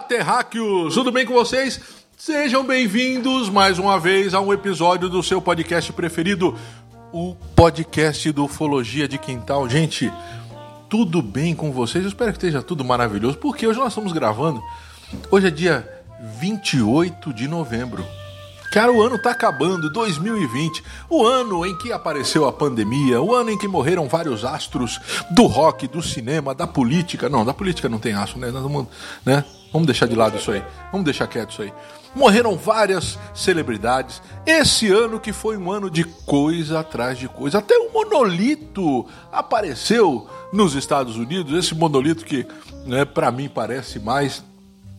Terráqueos! Tudo bem com vocês? Sejam bem-vindos mais uma vez a um episódio do seu podcast preferido, o podcast do Ufologia de Quintal. Gente, tudo bem com vocês? Eu espero que esteja tudo maravilhoso, porque hoje nós estamos gravando. Hoje é dia 28 de novembro. Cara, o ano tá acabando, 2020, o ano em que apareceu a pandemia, o ano em que morreram vários astros do rock, do cinema, da política. Não, da política não tem astro, né? Vamos, né? Vamos deixar de lado isso aí. Vamos deixar quieto isso aí. Morreram várias celebridades. Esse ano que foi um ano de coisa atrás de coisa. Até um monolito apareceu nos Estados Unidos. Esse monolito que, né, para mim parece mais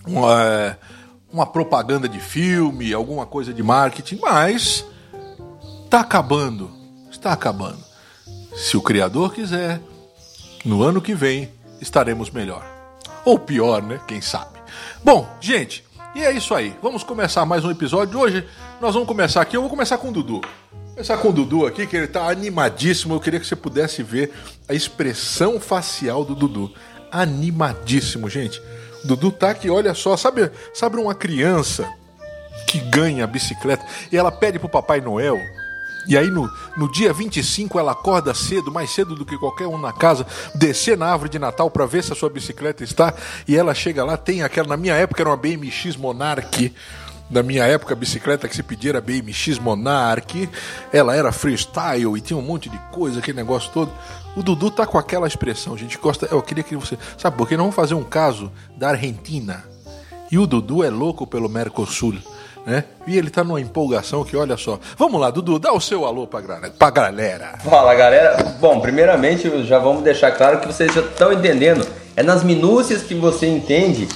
uma, é, uma propaganda de filme, alguma coisa de marketing, mas está acabando. Está acabando. Se o Criador quiser, no ano que vem estaremos melhor. Ou pior, né? Quem sabe. Bom, gente, e é isso aí. Vamos começar mais um episódio. Hoje nós vamos começar aqui. Eu vou começar com o Dudu. Começar com o Dudu aqui, que ele tá animadíssimo. Eu queria que você pudesse ver a expressão facial do Dudu. Animadíssimo, gente. O Dudu tá aqui, olha só, sabe, sabe uma criança que ganha a bicicleta e ela pede pro Papai Noel e aí no, no dia 25 ela acorda cedo, mais cedo do que qualquer um na casa, descer na árvore de Natal para ver se a sua bicicleta está. E ela chega lá, tem aquela. Na minha época era uma BMX Monarch. Na minha época, a bicicleta que se pedia era BMX Monarch. Ela era freestyle e tinha um monte de coisa, aquele negócio todo. O Dudu tá com aquela expressão, gente. Gosta, eu queria que você. Sabe por quê? Nós vamos fazer um caso da Argentina. E o Dudu é louco pelo Mercosul né? E ele tá numa empolgação que, olha só. Vamos lá, Dudu, dá o seu alô pra, pra galera. Fala, galera. Bom, primeiramente, já vamos deixar claro que vocês já estão entendendo. É nas minúcias que você entende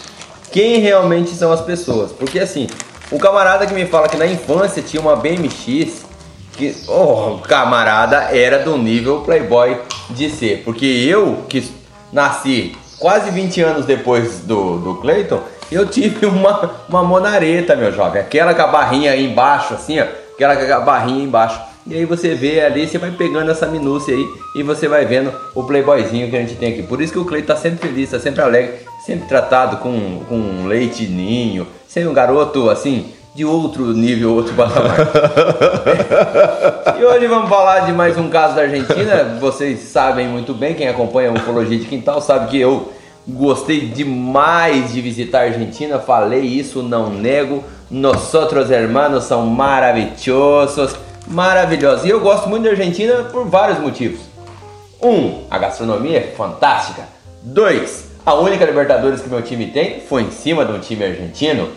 quem realmente são as pessoas. Porque assim, o camarada que me fala que na infância tinha uma BMX, que, oh, camarada era do nível Playboy de ser. Porque eu, que nasci quase 20 anos depois do, do Clayton, eu tive uma, uma monareta, meu jovem. Aquela com a barrinha aí embaixo, assim, ó. Aquela com a barrinha embaixo. E aí você vê ali, você vai pegando essa minúcia aí e você vai vendo o playboyzinho que a gente tem aqui. Por isso que o Cleiton tá sempre feliz, tá sempre alegre, sempre tratado com, com leite ninho, sendo um garoto assim, de outro nível, outro patamar. e hoje vamos falar de mais um caso da Argentina. Vocês sabem muito bem, quem acompanha a Ufologia de Quintal sabe que eu Gostei demais de visitar a Argentina, falei isso, não nego. Nosotros hermanos são maravilhosos, maravilhosos. E eu gosto muito da Argentina por vários motivos. Um, a gastronomia é fantástica. Dois, a única Libertadores que meu time tem foi em cima de um time argentino.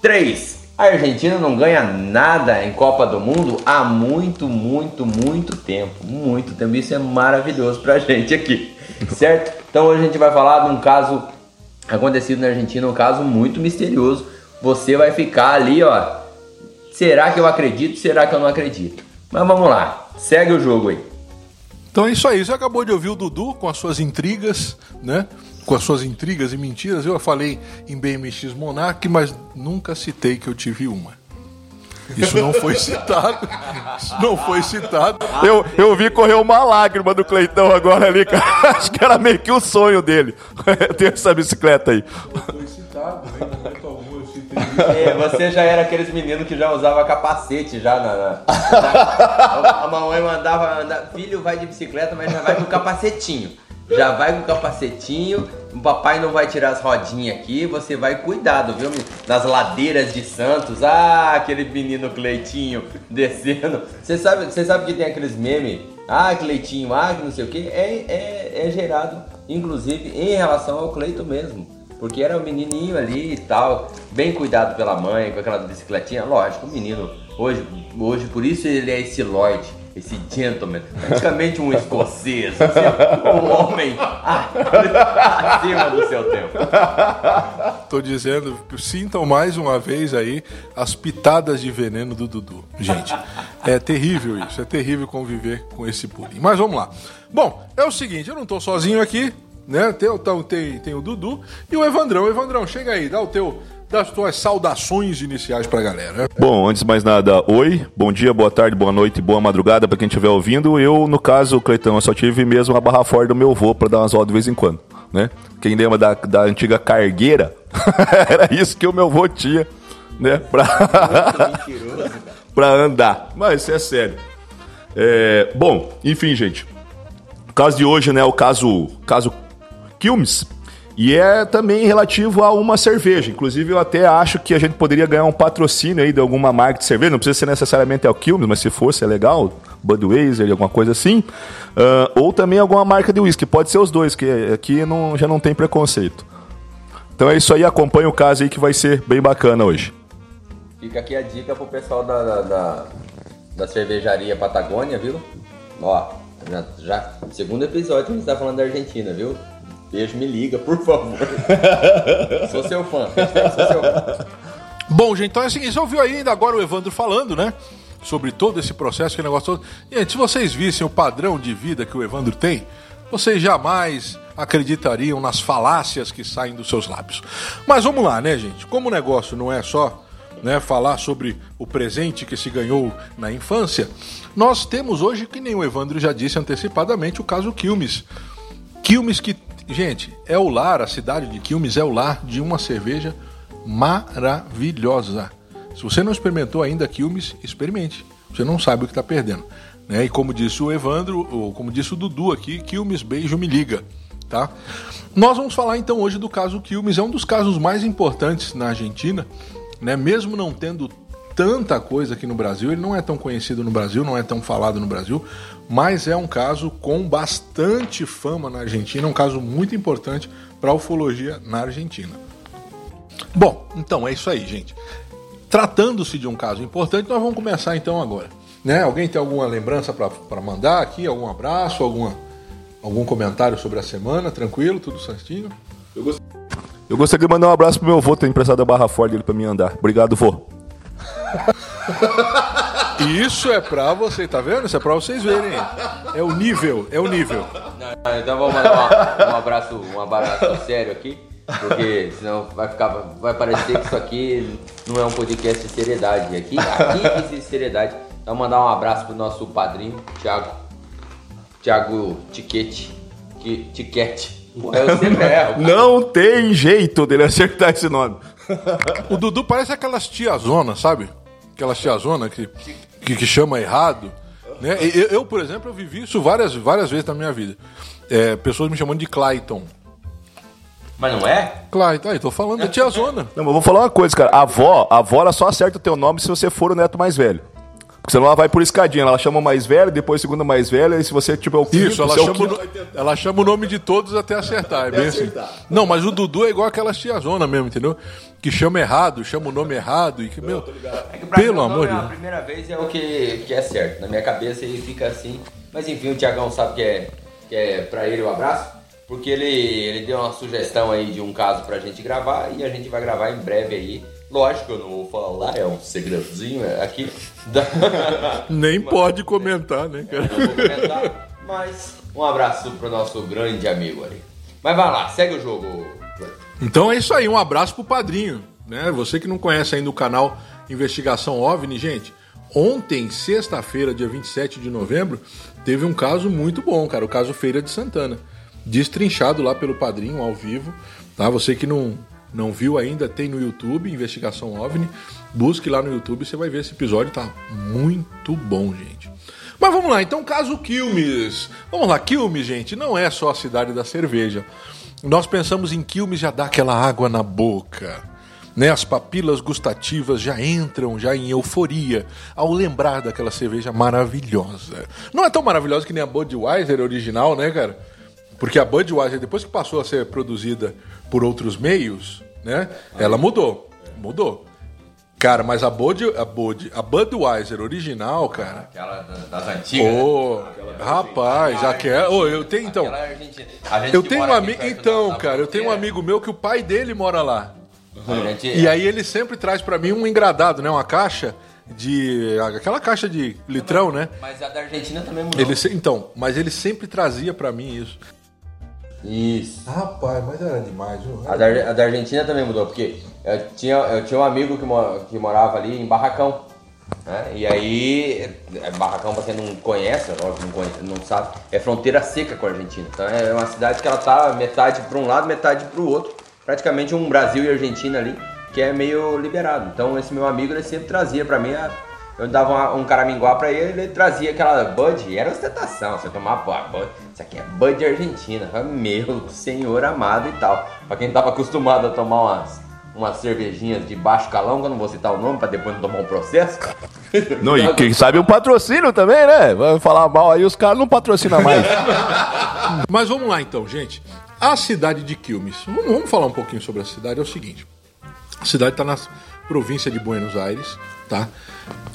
Três, a Argentina não ganha nada em Copa do Mundo há muito, muito, muito tempo. Muito tempo. Isso é maravilhoso pra gente aqui, certo? Então hoje a gente vai falar de um caso acontecido na Argentina, um caso muito misterioso. Você vai ficar ali, ó. Será que eu acredito? Será que eu não acredito? Mas vamos lá, segue o jogo aí. Então é isso aí. Você acabou de ouvir o Dudu com as suas intrigas, né? Com as suas intrigas e mentiras. Eu falei em BMX Monarch, mas nunca citei que eu tive uma. Isso não foi citado. Isso não foi citado. Eu, eu vi correr uma lágrima do Cleitão agora ali, cara. Acho que era meio que o sonho dele. Ter essa bicicleta aí. Não foi citado, em momento algum eu citei É, você já era aqueles meninos que já usava capacete já na. na- na- a mamãe mandava filho vai de bicicleta, mas já vai com capacetinho. Já vai com o capacetinho, o papai não vai tirar as rodinhas aqui, você vai cuidado, viu? Nas ladeiras de Santos, ah, aquele menino Cleitinho descendo. Você sabe, você sabe que tem aqueles memes, ah, Cleitinho, ah, não sei o que, é, é, é gerado, inclusive, em relação ao Cleito mesmo. Porque era o menininho ali e tal, bem cuidado pela mãe, com aquela bicicletinha. Lógico, o menino, hoje, hoje por isso ele é esse Lloyd. Esse gentleman, praticamente um escocês, assim, um homem acima do seu tempo. Tô dizendo, sintam mais uma vez aí as pitadas de veneno do Dudu. Gente, é terrível isso, é terrível conviver com esse bullying. Mas vamos lá. Bom, é o seguinte, eu não tô sozinho aqui, né? Tem, então, tem, tem o Dudu e o Evandrão. Evandrão, chega aí, dá o teu das tuas saudações iniciais pra galera. Bom, antes de mais nada, oi, bom dia, boa tarde, boa noite, boa madrugada pra quem estiver ouvindo. Eu, no caso, Cleitão, eu só tive mesmo a barra fora do meu vô pra dar umas rodas de vez em quando, né? Quem lembra da, da antiga cargueira, era isso que o meu vô tinha, né? Pra, andar. Mas isso é sério. É, bom, enfim, gente. O caso de hoje, né, o caso, caso Quilmes, e é também relativo a uma cerveja. Inclusive, eu até acho que a gente poderia ganhar um patrocínio aí de alguma marca de cerveja. Não precisa ser necessariamente a Quilmes, mas se fosse, é legal. Budweiser, alguma coisa assim. Uh, ou também alguma marca de whisky. Pode ser os dois, que aqui não, já não tem preconceito. Então é isso aí. Acompanha o caso aí que vai ser bem bacana hoje. Fica aqui a dica pro pessoal da, da, da, da cervejaria Patagônia, viu? Ó, já, já segundo episódio a gente tá falando da Argentina, viu? Beijo, me liga, por favor. sou seu fã. Sou seu fã. Bom, gente, então é assim, você ouviu ainda agora o Evandro falando, né? Sobre todo esse processo, que negócio todo. Gente, se vocês vissem o padrão de vida que o Evandro tem, vocês jamais acreditariam nas falácias que saem dos seus lábios. Mas vamos lá, né, gente? Como o negócio não é só né, falar sobre o presente que se ganhou na infância, nós temos hoje, que nem o Evandro já disse antecipadamente, o caso Quilmes. Quilmes que Gente, é o lar, a cidade de Quilmes é o lar de uma cerveja maravilhosa. Se você não experimentou ainda Quilmes, experimente. Você não sabe o que está perdendo. Né? E como disse o Evandro, ou como disse o Dudu aqui, Quilmes Beijo Me Liga. Tá? Nós vamos falar então hoje do caso Quilmes. É um dos casos mais importantes na Argentina. Né? Mesmo não tendo tanta coisa aqui no Brasil, ele não é tão conhecido no Brasil, não é tão falado no Brasil, mas é um caso com bastante fama na Argentina, um caso muito importante para a ufologia na Argentina. Bom, então é isso aí, gente. Tratando-se de um caso importante, nós vamos começar então agora. Né? Alguém tem alguma lembrança para mandar aqui? Algum abraço? Alguma, algum comentário sobre a semana? Tranquilo? Tudo certinho? Eu, gost... Eu gostaria de mandar um abraço pro meu avô, ter emprestado a barra Ford dele para mim andar. Obrigado, vô. Isso é pra você, tá vendo? Isso é pra vocês verem. É o nível, é o nível. Não, então vamos mandar um, um abraço, um abraço sério aqui, porque senão vai ficar, vai parecer que isso aqui não é um podcast de seriedade. Aqui, aqui existe seriedade. Então mandar um abraço pro nosso padrinho, Thiago, Thiago Tiquete, Tiquete. Eu sempre erro. Não tem jeito dele acertar esse nome. O Dudu parece aquelas tiazonas, sabe? Aquelas tiazonas que, que, que chama errado. Né? Eu, eu, por exemplo, eu vivi isso várias, várias vezes na minha vida. É, pessoas me chamando de Clayton. Mas não é? Clayton, aí tô falando da tiazona. Não, mas vou falar uma coisa, cara. A avó, a avó ela só acerta o teu nome se você for o neto mais velho. Porque senão ela vai por escadinha. Ela chama o mais velho, depois segunda mais velha, e se você tipo é o quinto, Isso, ela, é chama, o no... ela chama o nome de todos até acertar. É bem assim. Não, mas o Dudu é igual aquela tiazona mesmo, entendeu? Que chama errado, chama o nome errado. E que, meu, é que pelo amor de Deus. A primeira vez é o que, que é certo. Na minha cabeça ele fica assim. Mas enfim, o Tiagão sabe que é, que é pra ele o um abraço. Porque ele, ele deu uma sugestão aí de um caso pra gente gravar e a gente vai gravar em breve aí Lógico, eu não vou falar, é um segredozinho é aqui. Nem mas, pode comentar, né, cara? Não vou comentar, mas um abraço pro nosso grande amigo ali. Mas vai lá, segue o jogo. Então é isso aí, um abraço pro padrinho, né? Você que não conhece ainda o canal Investigação OVNI, gente, ontem, sexta-feira, dia 27 de novembro, teve um caso muito bom, cara, o caso Feira de Santana. Destrinchado lá pelo padrinho ao vivo, tá? Você que não não viu ainda, tem no YouTube, Investigação OVNI. Busque lá no YouTube, você vai ver esse episódio, tá muito bom, gente. Mas vamos lá, então, caso Quilmes. Vamos lá, Quilmes, gente, não é só a cidade da cerveja. Nós pensamos em Quilmes, já dá aquela água na boca. Né, as papilas gustativas já entram já em euforia ao lembrar daquela cerveja maravilhosa. Não é tão maravilhosa que nem a Budweiser original, né, cara? Porque a Budweiser, depois que passou a ser produzida por outros meios, né? Ela mudou. Mudou. Cara, mas a Bud, a Bud, a Budweiser original, cara. Aquela da- das antigas. né? Ô, rapaz, aquela. Ô, eu tenho então. Eu tenho um amigo. Então, cara, eu tenho um amigo meu que o pai dele mora lá. E aí ele sempre traz pra mim um engradado, né? Uma caixa de. aquela caixa de litrão, né? Mas a da Argentina também mudou. Ele, então, mas ele sempre trazia pra mim isso. Isso. Rapaz, mas era demais, viu? A da, a da Argentina também mudou, porque eu tinha, eu tinha um amigo que, que morava ali em Barracão. Né? E aí, é, Barracão, pra quem não conhece, lógico, não, conhece, não sabe, é fronteira seca com a Argentina. Então é uma cidade que ela tá metade para um lado, metade para o outro. Praticamente um Brasil e Argentina ali, que é meio liberado. Então esse meu amigo, ele sempre trazia pra mim, a- eu dava uma- um caraminguá pra ele, ele trazia aquela Bud, e era ostentação, você tomava, pô, Bud, isso aqui é Bud Argentina. Meu senhor amado e tal. Pra quem tava acostumado a tomar umas, umas cervejinhas de baixo calão, que eu não vou citar o nome pra depois não tomar um processo. Não, e quem sabe o patrocínio também, né? Vai falar mal aí, os caras não patrocinam mais. Mas vamos lá então, gente. A cidade de Quilmes. Vamos, vamos falar um pouquinho sobre a cidade. É o seguinte: a cidade está na província de Buenos Aires, tá?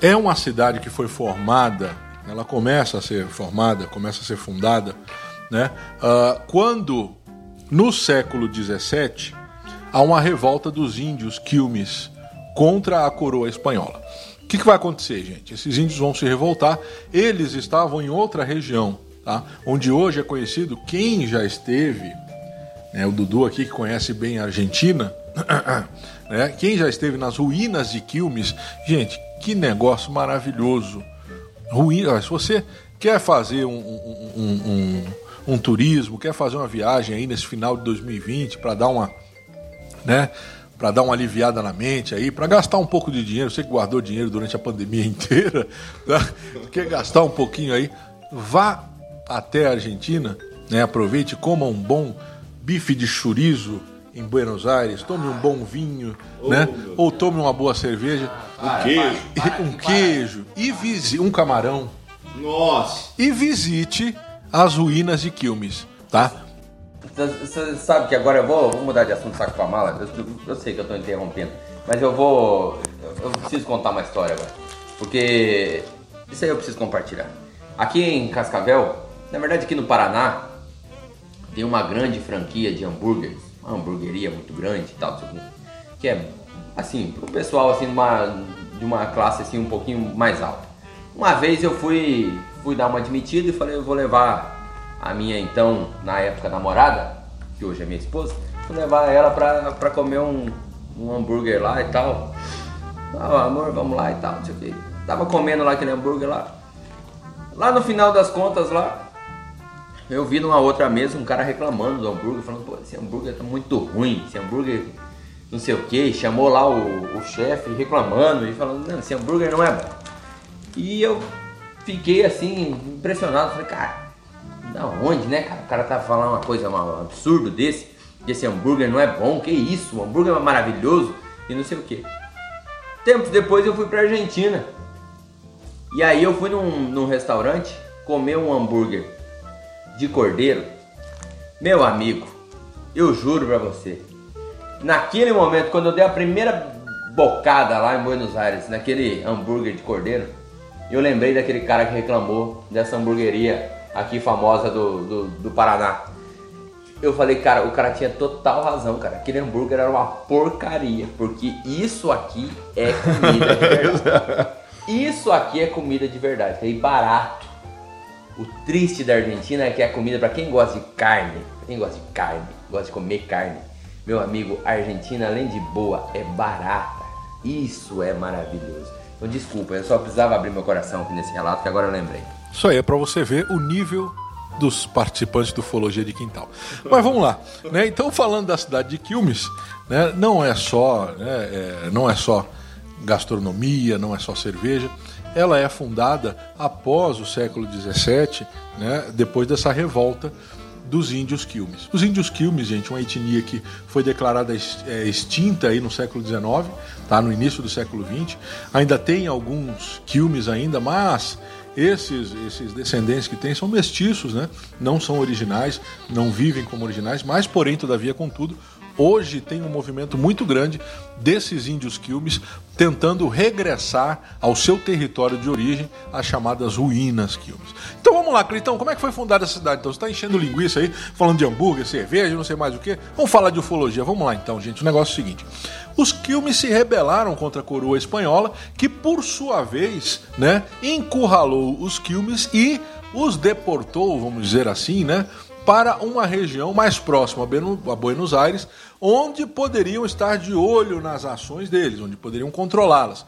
É uma cidade que foi formada, ela começa a ser formada, começa a ser fundada, né? ah, quando no século XVII há uma revolta dos índios Quilmes contra a coroa espanhola. O que, que vai acontecer, gente? Esses índios vão se revoltar. Eles estavam em outra região, tá? Onde hoje é conhecido quem já esteve, né? O Dudu aqui que conhece bem a Argentina, né? Quem já esteve nas ruínas de Quilmes, gente, que negócio maravilhoso. Ruína, se você quer fazer um, um- um- um- um turismo, quer fazer uma viagem aí nesse final de 2020 para dar uma né? Para dar uma aliviada na mente aí, para gastar um pouco de dinheiro. Você que guardou dinheiro durante a pandemia inteira, tá? quer gastar um pouquinho aí, vá até a Argentina, né? Aproveite, coma um bom bife de chorizo em Buenos Aires, tome um bom vinho, né? Ou tome uma boa cerveja, Queijo. e um queijo e visi um camarão Nossa. e visite as ruínas de Quilmes, tá? Você sabe que agora eu vou, vou mudar de assunto saco pra mala. Eu, eu sei que eu tô interrompendo, mas eu vou. Eu preciso contar uma história agora. Porque isso aí eu preciso compartilhar. Aqui em Cascavel, na verdade aqui no Paraná, tem uma grande franquia de hambúrgueres, uma hamburgueria muito grande e tal, que é assim, pro pessoal assim de uma, de uma classe assim um pouquinho mais alta. Uma vez eu fui, fui dar uma admitida e falei, eu vou levar a minha então, na época, namorada, que hoje é minha esposa, vou levar ela pra, pra comer um, um hambúrguer lá e tal. Ah, amor, vamos lá e tal, não sei o que. Tava comendo lá aquele hambúrguer lá. Lá no final das contas lá, eu vi numa outra mesa um cara reclamando do hambúrguer, falando, pô, esse hambúrguer tá muito ruim, esse hambúrguer não sei o que, chamou lá o, o chefe reclamando e falando, não, esse hambúrguer não é bom. E eu fiquei assim, impressionado, falei, cara, da onde, né, cara? O cara tá falando uma coisa, um absurdo desse, que esse hambúrguer não é bom, que isso, o hambúrguer é maravilhoso e não sei o que. Tempos depois eu fui pra Argentina. E aí eu fui num, num restaurante comer um hambúrguer de cordeiro. Meu amigo, eu juro pra você, naquele momento, quando eu dei a primeira bocada lá em Buenos Aires, naquele hambúrguer de cordeiro, eu lembrei daquele cara que reclamou dessa hamburgueria aqui famosa do, do, do Paraná. Eu falei, cara, o cara tinha total razão, cara. Aquele hambúrguer era uma porcaria, porque isso aqui é comida de verdade. Isso aqui é comida de verdade, e barato. O triste da Argentina é que a comida, pra quem gosta de carne, quem gosta de carne, gosta de comer carne, meu amigo, a Argentina, além de boa, é barata. Isso é maravilhoso. Então, desculpa, eu só precisava abrir meu coração aqui nesse relato, que agora eu lembrei. Isso aí é para você ver o nível dos participantes do Ufologia de Quintal. Mas vamos lá, né? Então falando da cidade de Quilmes, né? Não é só, né? é, não é só gastronomia, não é só cerveja. Ela é fundada após o século XVII, né? Depois dessa revolta dos índios Quilmes. Os índios Quilmes, gente, uma etnia que foi declarada é, extinta aí no século XIX, tá? No início do século XX. Ainda tem alguns Quilmes ainda, mas esses, esses descendentes que tem são mestiços, né? Não são originais, não vivem como originais, mas porém, todavia, contudo, hoje tem um movimento muito grande desses índios quilmes tentando regressar ao seu território de origem, as chamadas ruínas quilmes. Então vamos lá, Cleitão, como é que foi fundada essa cidade? Então você está enchendo linguiça aí, falando de hambúrguer, cerveja, não sei mais o que. Vamos falar de ufologia. Vamos lá então, gente. O negócio é o seguinte. Os quilmes se rebelaram contra a coroa espanhola, que por sua vez, né, encurralou os quilmes e os deportou, vamos dizer assim, né, para uma região mais próxima a Buenos Aires, onde poderiam estar de olho nas ações deles, onde poderiam controlá-las.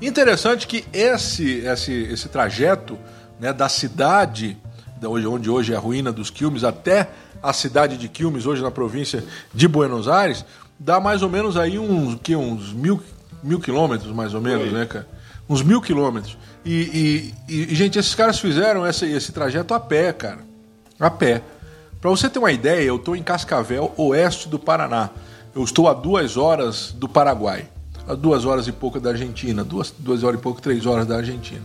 Interessante que esse, esse, esse trajeto né, da cidade, onde hoje é a ruína dos Quilmes, até a cidade de Quilmes, hoje na província de Buenos Aires, dá mais ou menos aí uns, que, uns mil, mil quilômetros, mais ou menos, Oi. né, cara? Uns mil quilômetros. E, e, e, gente, esses caras fizeram esse, esse trajeto a pé, cara. A pé. Para você ter uma ideia, eu estou em Cascavel, oeste do Paraná. Eu estou a duas horas do Paraguai. A duas horas e pouco da Argentina. Duas, duas horas e pouco, três horas da Argentina.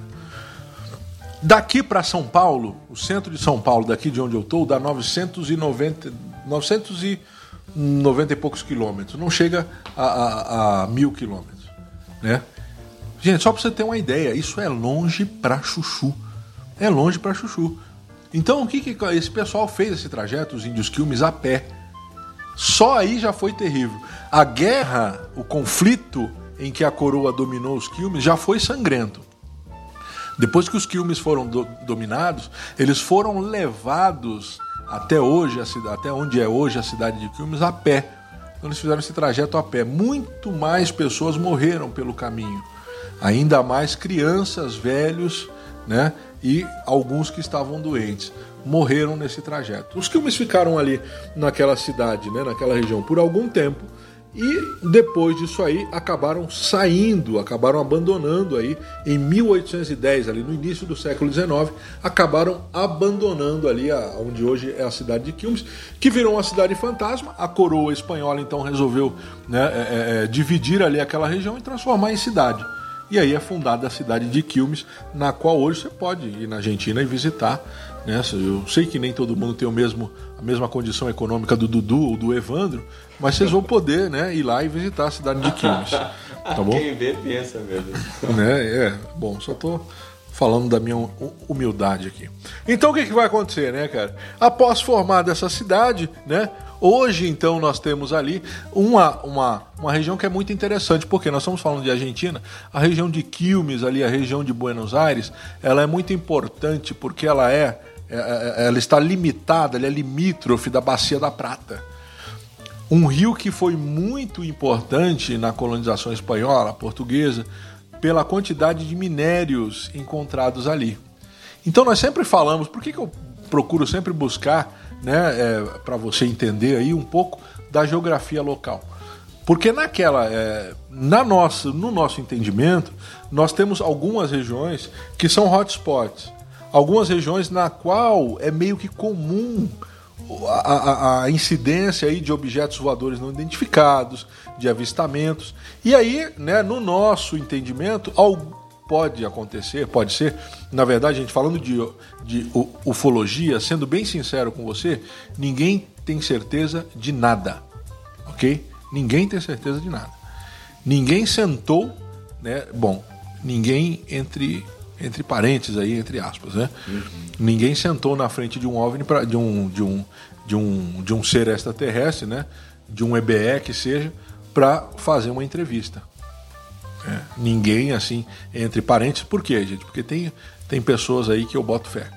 Daqui para São Paulo, o centro de São Paulo, daqui de onde eu estou, dá 990, 990 e poucos quilômetros. Não chega a, a, a mil quilômetros. Né? Gente, só para você ter uma ideia, isso é longe para chuchu. É longe para chuchu. Então o que, que esse pessoal fez esse trajeto, os índios Quilmes, a pé? Só aí já foi terrível. A guerra, o conflito em que a coroa dominou os Quilmes já foi sangrento. Depois que os Quilmes foram do, dominados, eles foram levados até hoje, até onde é hoje a cidade de Quilmes, a pé. Então eles fizeram esse trajeto a pé. Muito mais pessoas morreram pelo caminho ainda mais crianças, velhos, né? E alguns que estavam doentes morreram nesse trajeto. Os quilmes ficaram ali naquela cidade, né, naquela região por algum tempo e depois disso aí acabaram saindo, acabaram abandonando aí em 1810, ali no início do século XIX, acabaram abandonando ali a, onde hoje é a cidade de Quilmes, que virou uma cidade fantasma. A coroa espanhola então resolveu né, é, é, é dividir ali aquela região e transformar em cidade. E aí é fundada a cidade de Quilmes, na qual hoje você pode ir na Argentina e visitar. Né? Eu sei que nem todo mundo tem o mesmo, a mesma condição econômica do Dudu ou do Evandro, mas vocês vão poder né, ir lá e visitar a cidade de Quilmes. Tá bom? Quem vê pensa mesmo. Né? É, bom, só tô falando da minha humildade aqui. Então o que, que vai acontecer, né, cara? Após formar essa cidade, né? Hoje, então, nós temos ali uma, uma, uma região que é muito interessante, porque nós estamos falando de Argentina, a região de Quilmes, ali, a região de Buenos Aires, ela é muito importante porque ela é, é, é ela está limitada, ela é limítrofe da Bacia da Prata. Um rio que foi muito importante na colonização espanhola, portuguesa, pela quantidade de minérios encontrados ali. Então nós sempre falamos, por que, que eu procuro sempre buscar né, é, para você entender aí um pouco da geografia local. Porque naquela, é, na nossa, no nosso entendimento, nós temos algumas regiões que são hotspots, algumas regiões na qual é meio que comum a, a, a, incidência aí de objetos voadores não identificados, de avistamentos. E aí, né, no nosso entendimento, pode acontecer, pode ser. Na verdade, gente, falando de, de ufologia, sendo bem sincero com você, ninguém tem certeza de nada, ok? Ninguém tem certeza de nada. Ninguém sentou, né? Bom, ninguém entre entre parênteses aí, entre aspas, né? Uhum. Ninguém sentou na frente de um OVNI pra, de um de um de um de um ser extraterrestre, né? De um EBE que seja, para fazer uma entrevista. É, ninguém assim, entre parênteses, por quê, gente? Porque tem, tem pessoas aí que eu boto fé.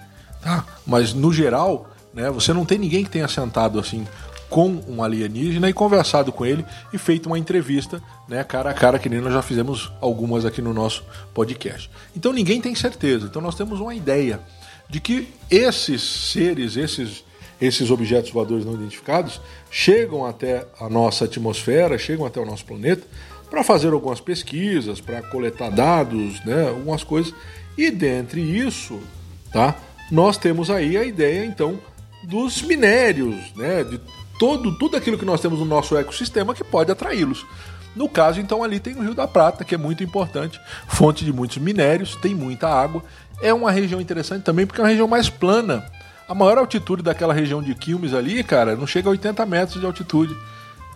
Tá? Mas no geral, né, você não tem ninguém que tenha sentado assim com um alienígena e conversado com ele e feito uma entrevista, né, cara a cara, que nem nós já fizemos algumas aqui no nosso podcast. Então ninguém tem certeza. Então nós temos uma ideia de que esses seres, esses esses objetos voadores não identificados chegam até a nossa atmosfera, chegam até o nosso planeta para fazer algumas pesquisas, para coletar dados, né, algumas coisas. E dentre isso, tá, nós temos aí a ideia então dos minérios, né, de todo tudo aquilo que nós temos no nosso ecossistema que pode atraí-los. No caso, então, ali tem o Rio da Prata, que é muito importante, fonte de muitos minérios, tem muita água. É uma região interessante também porque é uma região mais plana. A maior altitude daquela região de Quilmes ali, cara, não chega a 80 metros de altitude.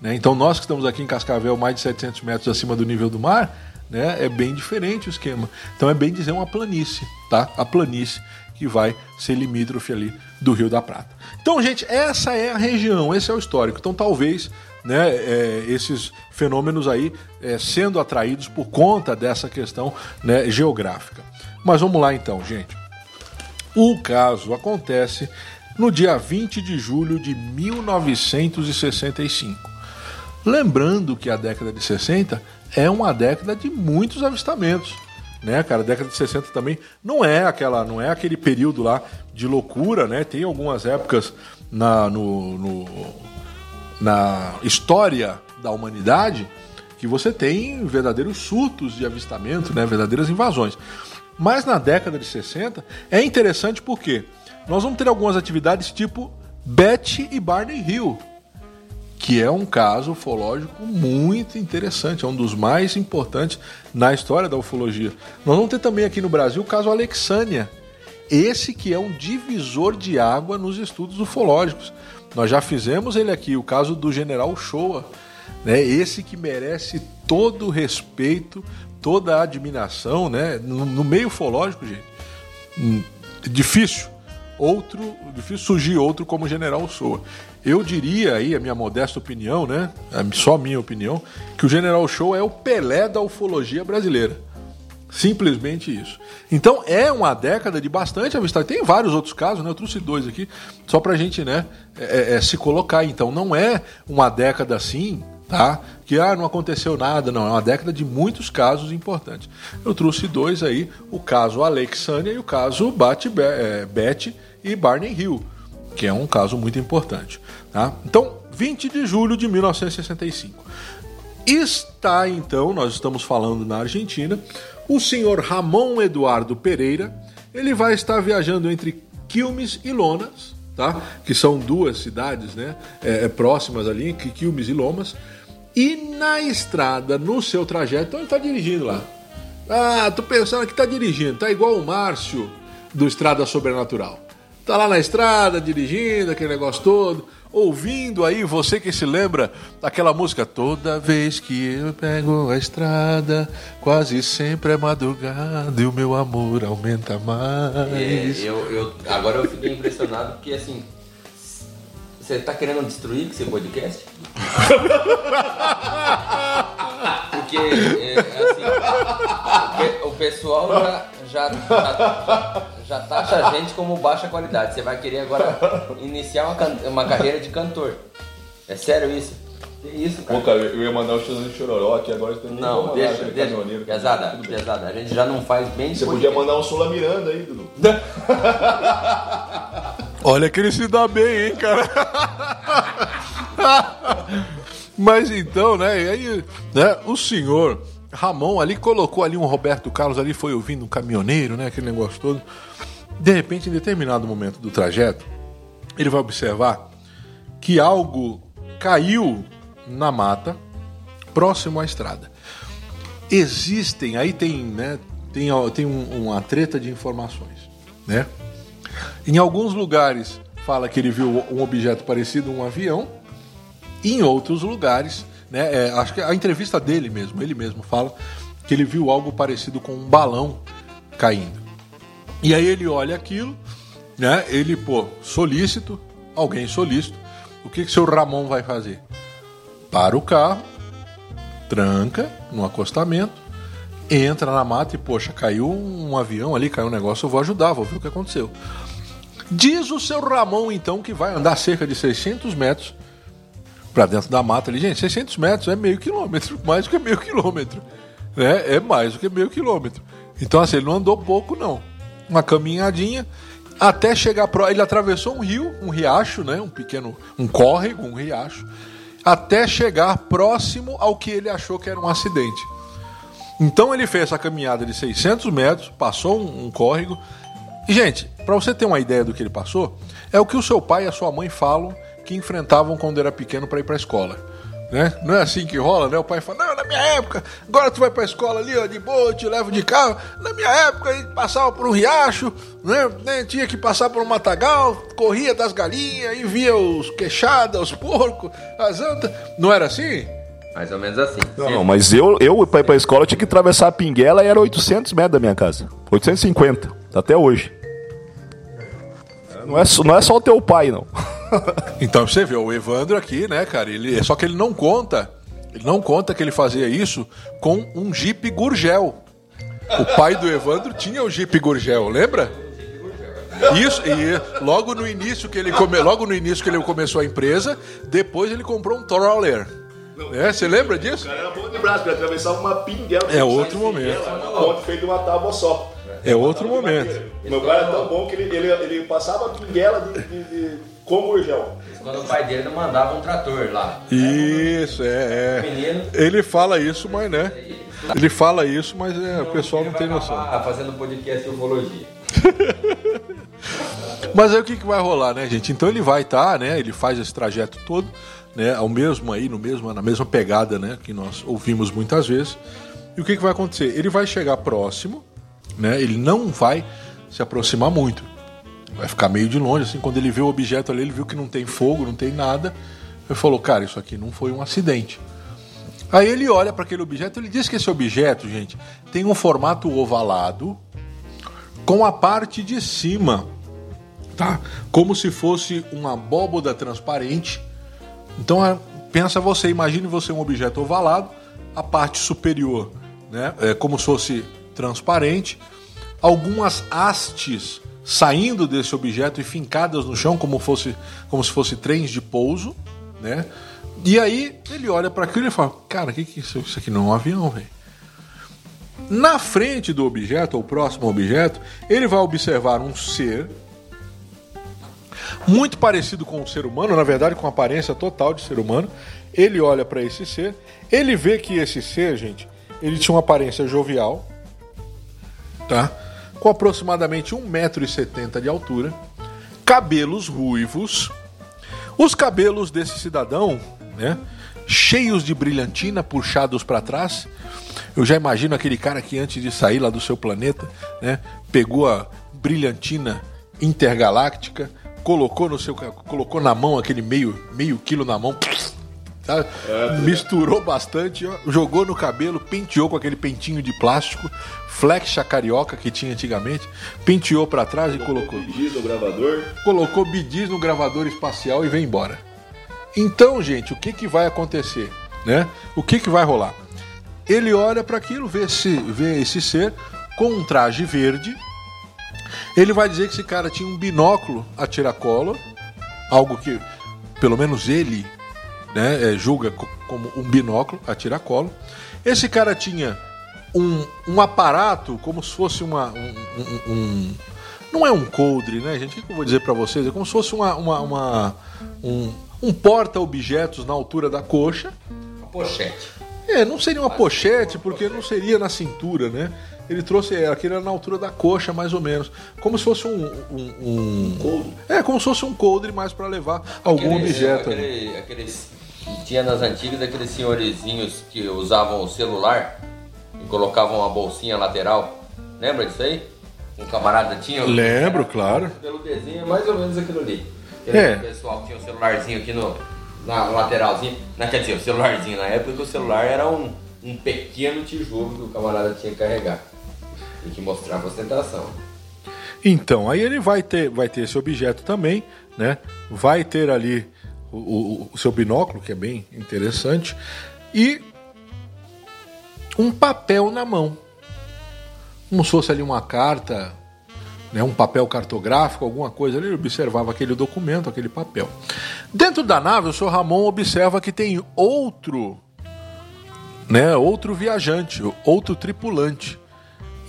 Né? Então nós que estamos aqui em Cascavel, mais de 700 metros acima do nível do mar, né? é bem diferente o esquema. Então é bem dizer uma planície, tá? A planície que vai ser limítrofe ali do Rio da Prata. Então, gente, essa é a região, esse é o histórico. Então, talvez né, é, esses fenômenos aí é, sendo atraídos por conta dessa questão né, geográfica. Mas vamos lá então, gente. O caso acontece no dia 20 de julho de 1965. Lembrando que a década de 60 é uma década de muitos avistamentos né, cara? A década de 60 também não é aquela, não é aquele período lá de loucura, né? Tem algumas épocas na, no, no, na história da humanidade que você tem verdadeiros surtos de avistamento, né? Verdadeiras invasões. Mas na década de 60 é interessante porque nós vamos ter algumas atividades tipo Betty e Barney Hill, que é um caso ufológico muito interessante, é um dos mais importantes na história da ufologia. Nós vamos ter também aqui no Brasil o caso Alexânia, esse que é um divisor de água nos estudos ufológicos. Nós já fizemos ele aqui, o caso do General Shoa, né? esse que merece todo o respeito, toda a admiração, né? no, no meio ufológico, gente. Hum, difícil outro, difícil surgir outro como General Shoa. Eu diria aí, a minha modesta opinião, né? Só a minha opinião, que o General Show é o Pelé da ufologia brasileira. Simplesmente isso. Então é uma década de bastante avistamento. Tem vários outros casos, né? Eu trouxe dois aqui, só pra gente, né, é, é, é, se colocar. Então não é uma década assim, tá? Que ah, não aconteceu nada, não. É uma década de muitos casos importantes. Eu trouxe dois aí: o caso Alexandria e o caso Bat, é, e Barney Hill que é um caso muito importante. Tá? Então, 20 de julho de 1965. Está então, nós estamos falando na Argentina, o senhor Ramon Eduardo Pereira, ele vai estar viajando entre Quilmes e Lonas, tá? que são duas cidades né, é, é próximas ali, Quilmes e Lomas, e na estrada, no seu trajeto, então ele está dirigindo lá. Ah, tô pensando que está dirigindo, tá igual o Márcio do Estrada Sobrenatural. Tá lá na estrada, dirigindo, aquele negócio todo, ouvindo aí, você que se lembra daquela música Toda vez que eu pego a estrada, quase sempre é madrugada e o meu amor aumenta mais. É, eu, eu, agora eu fiquei impressionado porque assim. Você tá querendo destruir esse podcast? Porque, é, assim, o pessoal já, já, já, já taxa a gente como baixa qualidade. Você vai querer agora iniciar uma, uma carreira de cantor. É sério isso? Que isso, cara? Pô, cara, eu ia mandar o Chorão de Chororó aqui, agora você tem Não, deixa, deixa. Pesada, pesada. A gente já não faz bem Você podia mandar um Sula Miranda aí, Dudu. Olha que ele se dá bem, hein, cara? Mas então, né, e aí, né, o senhor Ramon ali colocou ali um Roberto Carlos ali, foi ouvindo um caminhoneiro, né, aquele negócio todo. De repente, em determinado momento do trajeto, ele vai observar que algo caiu na mata próximo à estrada. Existem, aí tem, né, tem, tem um, uma treta de informações, né? Em alguns lugares fala que ele viu um objeto parecido a um avião, em outros lugares, né, é, acho que a entrevista dele mesmo, ele mesmo fala que ele viu algo parecido com um balão caindo. E aí ele olha aquilo, né? Ele, pô, solícito, alguém solícito. O que que seu Ramon vai fazer? Para o carro, tranca no acostamento, entra na mata e, poxa, caiu um avião ali, caiu um negócio, eu vou ajudar, vou ver o que aconteceu. Diz o seu Ramon, então, que vai andar cerca de 600 metros para dentro da mata ali. Gente, 600 metros é meio quilômetro, mais do que meio quilômetro. Né? É mais do que meio quilômetro. Então, assim, ele não andou pouco, não. Uma caminhadinha até chegar pro... Ele atravessou um rio, um riacho, né? Um pequeno, um córrego, um riacho, até chegar próximo ao que ele achou que era um acidente. Então ele fez essa caminhada de 600 metros, passou um, um córrego. E, gente, para você ter uma ideia do que ele passou, é o que o seu pai e a sua mãe falam que enfrentavam quando era pequeno para ir para a escola. Né? Não é assim que rola, né? O pai fala, não, na minha época, agora tu vai pra escola ali, ó, de boa, eu te levo de carro. Na minha época, a gente passava por um riacho, né? né? Tinha que passar por um matagal, corria das galinhas e via os queixadas, os porcos, as antas. Não era assim? Mais ou menos assim. Não, não, mas eu, eu pra ir pra escola, eu tinha que atravessar a Pinguela e era 800 metros da minha casa. 850, até hoje. Não é, só- não é só o teu pai, não. Então você vê, o Evandro aqui, né, cara, ele, só que ele não conta, ele não conta que ele fazia isso com um Jeep Gurgel. O pai do Evandro tinha o Jeep Gurgel, lembra? Isso, e logo no início que ele come, logo no início que ele começou a empresa, depois ele comprou um Troller. É, você lembra disso? era bom de braço, ele atravessava uma Pinguela. É outro momento. Ponte feita de uma tábua só. É outro momento. Meu pai era tão bom que ele, ele, ele passava a Pinguela de, de, de, com gurgel. Quando o pai dele não mandava um trator lá. Isso, é, é. Ele fala isso, mas né? Ele fala isso, mas é, o pessoal não tem noção. Ah, fazendo podcast de ufologia. Mas aí o que, que vai rolar, né, gente? Então ele vai estar, né? Ele faz esse trajeto todo, né? Ao mesmo aí, no mesmo, na mesma pegada, né? Que nós ouvimos muitas vezes. E o que, que vai acontecer? Ele vai chegar próximo, né? Ele não vai se aproximar muito. Vai ficar meio de longe, assim. Quando ele vê o objeto ali, ele viu que não tem fogo, não tem nada. Ele falou, cara, isso aqui não foi um acidente. Aí ele olha para aquele objeto, ele diz que esse objeto, gente, tem um formato ovalado com a parte de cima tá? Como se fosse uma abóboda transparente. Então, é, pensa você, imagine você um objeto ovalado, a parte superior, né, é como se fosse transparente, algumas hastes saindo desse objeto e fincadas no chão como fosse como se fosse trens de pouso, né? E aí ele olha para aquilo e fala: "Cara, que que é isso, isso aqui não é um avião, velho?" Na frente do objeto, ou próximo ao objeto, ele vai observar um ser muito parecido com o ser humano, na verdade com aparência total de ser humano. Ele olha para esse ser, ele vê que esse ser, gente, ele tinha uma aparência jovial, tá? Com aproximadamente 1,70m de altura, cabelos ruivos. Os cabelos desse cidadão, né, cheios de brilhantina puxados para trás. Eu já imagino aquele cara que antes de sair lá do seu planeta, né, pegou a brilhantina intergaláctica, colocou no seu colocou na mão aquele meio meio quilo na mão tá? misturou bastante ó, jogou no cabelo penteou com aquele pentinho de plástico flexa carioca que tinha antigamente penteou para trás e colocou Giz no gravador. colocou bidis no gravador espacial e veio embora. Então gente o que que vai acontecer né? O que que vai rolar? Ele olha para aquilo vê esse vê esse ser com um traje verde. Ele vai dizer que esse cara tinha um binóculo a tiracolo, algo que, pelo menos ele, né, é, julga co- como um binóculo a tiracolo. Esse cara tinha um, um aparato como se fosse uma. Um, um- um- não é um coldre, né, gente? O que que eu vou dizer para vocês? É como se fosse uma, uma- uma- um, um porta-objetos na altura da coxa. Uma pochete. É, não seria uma pochete, porque não seria na cintura, né? Ele trouxe é, aquele era na altura da coxa, mais ou menos. Como se fosse um. um, um- coldre? É, como se fosse um coldre mais para levar algum Aquele- objeto aquele, Aqueles. Tinha nas antigas aqueles senhorizinhos que usavam o celular e colocavam uma bolsinha lateral. Lembra disso aí? Um camarada tinha. Lembro, claro. Pelo desenho mais ou menos aquilo ali. Aquele É. pessoal tinha um celularzinho aqui no, na lateralzinha. Não, quer dizer, o celularzinho. Na época o celular era um, um pequeno tijolo que o camarada tinha que carregar. E que mostrava ostentação. Então, aí ele vai ter, vai ter esse objeto também, né? Vai ter ali o, o- o seu binóculo, que é bem interessante, e um papel na mão. Como se fosse ali uma carta, né? um papel cartográfico, alguma coisa ali. Ele observava aquele documento, aquele papel. Dentro da nave, o senhor Ramon observa que tem outro, né? Outro viajante, outro tripulante.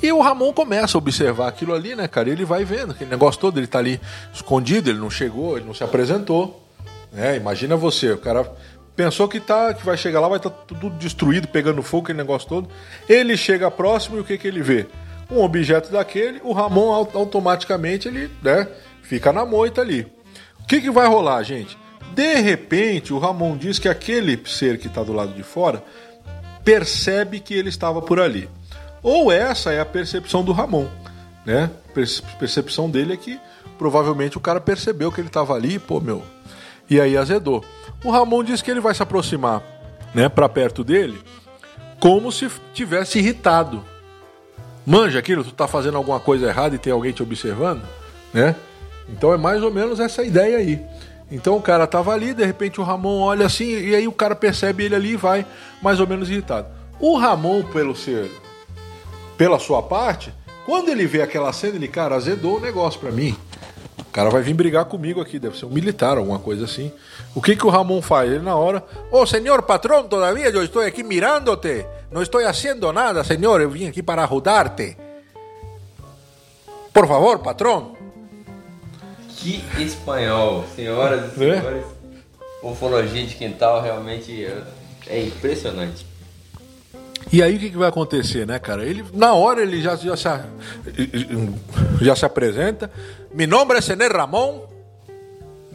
E o Ramon começa a observar aquilo ali, né, cara? E ele vai vendo aquele negócio todo, ele tá ali escondido, ele não chegou, ele não se apresentou. Né? Imagina você, o cara pensou que tá, que vai chegar lá, vai estar tudo destruído, pegando fogo, aquele negócio todo. Ele chega próximo e o que que ele vê? Um objeto daquele, o Ramon au- automaticamente ele, né, fica na moita ali. O que que vai rolar, gente? de repente, o Ramon diz que aquele ser que está do lado de fora percebe que ele estava por ali. Ou essa é a percepção do Ramon, né? Percepção dele é que provavelmente o cara percebeu que ele estava ali, pô, meu. E aí azedou. O Ramon diz que ele vai se aproximar, né, para perto dele, como se tivesse irritado. Manja aquilo, tu tá fazendo alguma coisa errada e tem alguém te observando, né? Então é mais ou menos essa ideia aí. Então o cara tava ali, de repente o Ramon olha assim, e aí o cara percebe ele ali e vai mais ou menos irritado. O Ramon, pelo ser. Pela sua parte, quando ele vê aquela cena, ele, cara, azedou o negócio para mim. O cara vai vir brigar comigo aqui, deve ser um militar, alguma coisa assim. O que que o Ramon faz? Ele na hora, oh senhor patrão, todavia eu estou aqui mirando-te. Não estou fazendo nada, senhor, eu vim aqui para ajudar-te. Por favor, patrão. Que espanhol, senhoras e É? senhores. Ufologia de quintal realmente é- é impressionante. E aí o que, que vai acontecer, né, cara? Ele, na hora ele já, já, se, já se apresenta. Mi nombre é Sené Ramón.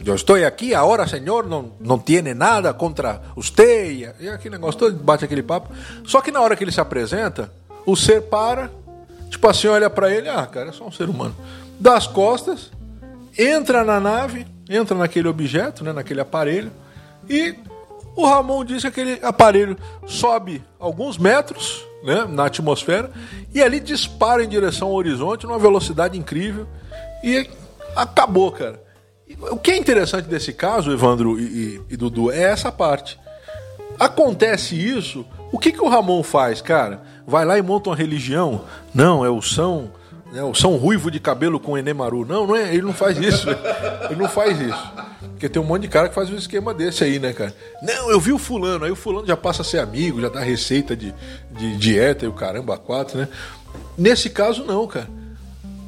Eu estou aqui, agora, senhor, não, não tiene nada contra você. E, aquele negócio todo, bate aquele papo. Só que na hora que ele se apresenta, o ser para, tipo assim, olha pra ele, ah, cara, é só um ser humano. Dá as costas, entra na nave, entra naquele objeto, né, naquele aparelho, e o Ramon disse que aquele aparelho sobe alguns metros né, na atmosfera e ali dispara em direção ao horizonte numa velocidade incrível e acabou, cara. O que é interessante desse caso, Evandro e, e- e Dudu, é essa parte. Acontece isso, o que, que o Ramon faz, cara? Vai lá e monta uma religião? Não, é o São, né, o São Ruivo de cabelo com Enemaru. Não, não é, ele não faz isso. ele não faz isso. Porque tem um monte de cara que faz um esquema desse aí, né, cara? Não, eu vi o fulano, aí o fulano já passa a ser amigo, já dá receita de, de dieta e o caramba, quatro, né? Nesse caso, não, cara.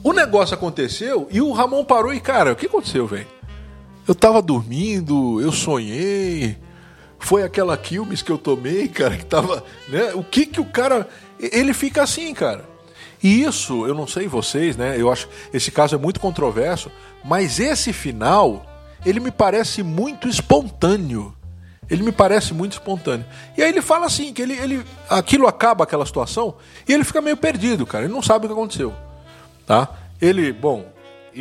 O negócio aconteceu e o Ramon parou e, cara, o que aconteceu, velho? Eu tava dormindo, eu sonhei. Foi aquela Quilmes que eu tomei, cara, que tava. Né? O que que o cara. Ele fica assim, cara. E isso, eu não sei vocês, né? Eu acho esse caso é muito controverso, mas esse final, ele me parece muito espontâneo. Ele me parece muito espontâneo. E aí ele fala assim, que ele, ele aquilo acaba aquela situação e ele fica meio perdido, cara. Ele não sabe o que aconteceu tá? Ele, bom,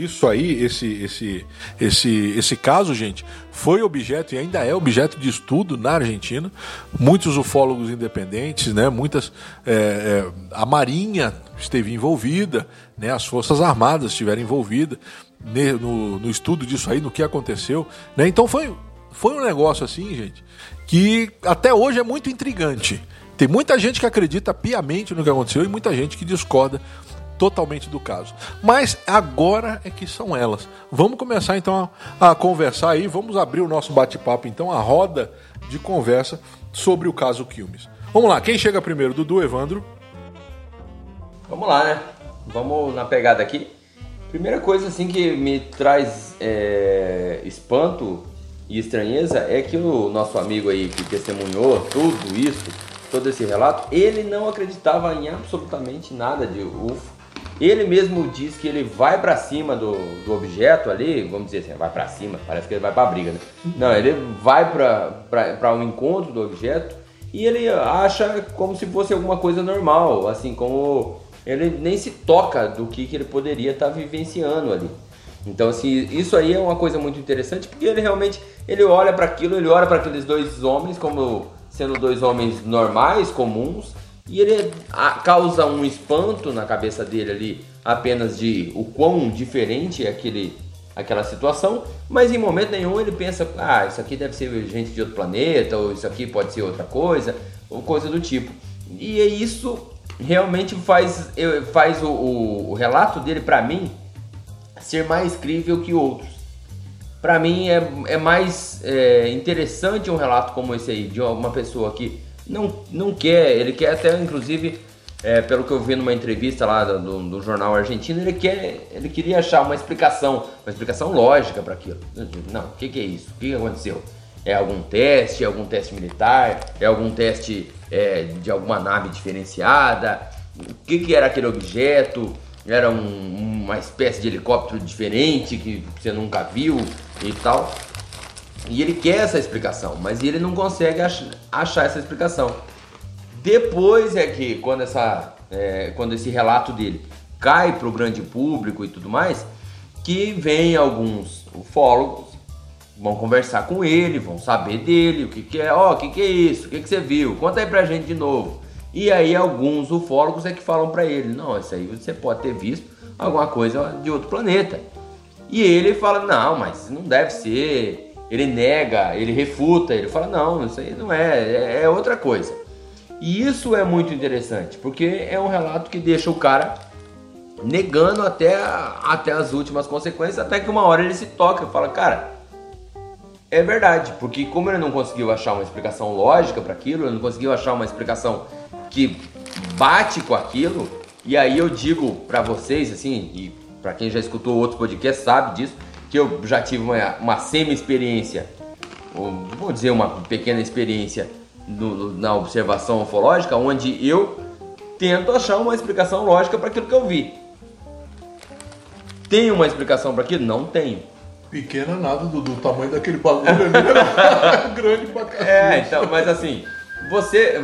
isso aí, esse, esse, esse, esse caso, gente, foi objeto e ainda é objeto de estudo na Argentina. Muitos ufólogos independentes, né? Muitas, é, é, a Marinha esteve envolvida, né? As Forças Armadas estiveram envolvidas no, no estudo disso aí, no que aconteceu, né? Então foi, foi um negócio assim, gente, que até hoje é muito intrigante. Tem muita gente que acredita piamente no que aconteceu e muita gente que discorda totalmente do caso. Mas agora é que são elas. Vamos começar então a, a conversar aí, vamos abrir o nosso bate-papo então, a roda de conversa sobre o caso Quilmes. Vamos lá, quem chega primeiro? Dudu, Evandro? Vamos lá, né? Vamos na pegada aqui. Primeira coisa assim que me traz é, espanto e estranheza é que o nosso amigo aí que testemunhou tudo isso, todo esse relato, ele não acreditava em absolutamente nada de UFO. Ele mesmo diz que ele vai pra cima do, do objeto ali, vamos dizer assim, vai pra cima, parece que ele vai pra briga, né? Não, ele vai pra um encontro do objeto e ele acha como se fosse alguma coisa normal, assim como ele nem se toca do que, que ele poderia estar vivenciando ali. Então, assim, isso aí é uma coisa muito interessante, porque ele realmente ele olha para aquilo, ele olha para aqueles dois homens como sendo dois homens normais, comuns, e ele causa um espanto na cabeça dele ali, apenas de o quão diferente é aquele, aquela situação, mas em momento nenhum ele pensa, ah, isso aqui deve ser gente de outro planeta, ou isso aqui pode ser outra coisa, ou coisa do tipo. E é isso realmente faz, faz o, o- o relato dele para mim ser mais crível que outros. Para mim é, é mais é, interessante um relato como esse aí, de uma pessoa que não, não quer, ele quer até inclusive, é, pelo que eu vi numa entrevista lá do, do- jornal argentino, ele, quer, ele queria achar uma explicação, uma explicação lógica para aquilo. Não, o que, que é isso? O que, que aconteceu? É algum teste? É algum teste militar? É algum teste é, de alguma nave diferenciada? O que, que era aquele objeto? Era um- uma espécie de helicóptero diferente que você nunca viu e tal. E ele quer essa explicação, mas ele não consegue ach achar essa explicação. Depois é que, quando, essa, é, quando esse relato dele cai para o grande público e tudo mais, que vem alguns ufólogos, vão conversar com ele, vão saber dele, o que, que é, ó, oh, o que, que é isso, o que, que você viu, conta aí pra gente de novo. E aí alguns ufólogos é que falam para ele, não, isso aí você pode ter visto alguma coisa de outro planeta. E ele fala, não, mas não deve ser. Ele nega, ele refuta, ele fala, não, isso aí não é, é, é outra coisa. E isso é muito interessante, porque é um relato que deixa o cara negando até, até as últimas consequências, até que uma hora ele se toca e fala, cara, é verdade, porque como ele não conseguiu achar uma explicação lógica para aquilo, ele não conseguiu achar uma explicação que bate com aquilo, e aí eu digo para vocês, assim, e para quem já escutou outros podcasts sabe disso, que eu já tive uma, uma semi-experiência, ou vou dizer uma pequena experiência no, na observação ufológica, onde eu tento achar uma explicação lógica para aquilo que eu vi. Tem uma explicação para aquilo? Não tenho. Pequena nada do, tamanho daquele bagulho ali, né? grande pra cacete. É, então, mas assim, você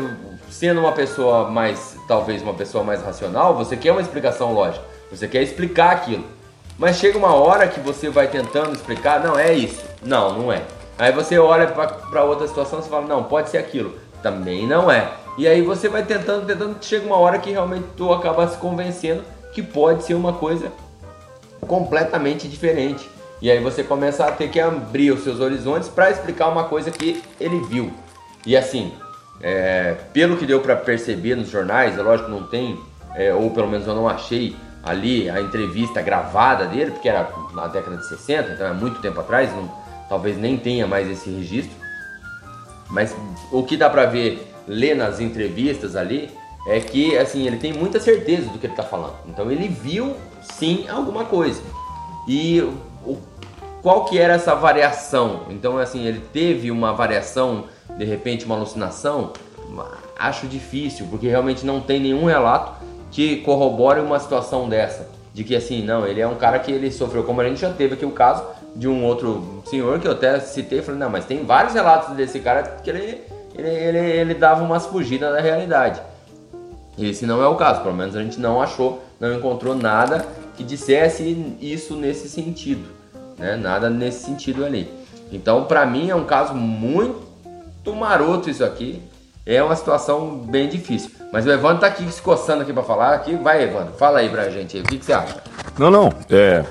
sendo uma pessoa mais, talvez uma pessoa mais racional, você quer uma explicação lógica, você quer explicar aquilo. Mas chega uma hora que você vai tentando explicar, não, é isso. Não, não é. Aí você olha para outra situação e fala, não, pode ser aquilo. Também não é. E aí você vai tentando, tentando, chega uma hora que realmente tu acaba se convencendo que pode ser uma coisa completamente diferente. E aí você começa a ter que abrir os seus horizontes para explicar uma coisa que ele viu. E assim, é, pelo que deu para perceber nos jornais, é lógico não tem, é, ou pelo menos eu não achei ali a entrevista gravada dele, porque era na década de 60, então é muito tempo atrás, não, talvez nem tenha mais esse registro. Mas o que dá para ver, ler nas entrevistas ali, é que assim ele tem muita certeza do que ele está falando. Então ele viu sim alguma coisa. E o, qual que era essa variação? Então assim ele teve uma variação, de repente uma alucinação. Acho difícil, porque realmente não tem nenhum relato que corrobore uma situação dessa. De que assim, não, ele é um cara que ele sofreu, como a gente já teve aqui o caso de um outro senhor que eu até citei, falei, não, mas tem vários relatos desse cara que ele, ele, ele, ele dava umas fugidas da realidade. Esse não é o caso, pelo menos a gente não achou, não encontrou nada que dissesse isso nesse sentido, né? Nada nesse sentido ali. Então, para mim é um caso muito maroto isso aqui. É uma situação bem difícil. Mas o Evandro tá aqui se coçando aqui para falar. Aqui, vai, Evandro, fala aí pra gente aí. O que, que você acha? Não, não. É,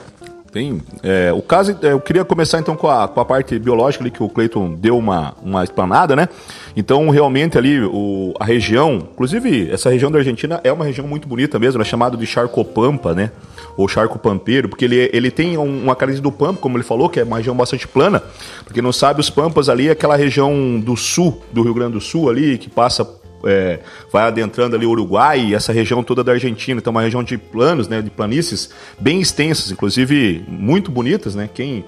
tem, é, o caso, é, eu queria começar então com a, com a parte biológica ali que o Cleiton deu uma, uma explanada, né? Então, realmente ali, o, a região, inclusive essa região da Argentina é uma região muito bonita mesmo, é chamado de Charcopampa, né? Ou Charco Pampeiro, porque ele, ele tem uma característica do Pampa, como ele falou, que é uma região bastante plana. Porque não sabe, os Pampas ali é aquela região do sul, do Rio Grande do Sul ali, que passa é, vai adentrando ali o Uruguai e essa região toda da Argentina. Então, uma região de planos, né, de planícies bem extensas, inclusive muito bonitas, né? Quem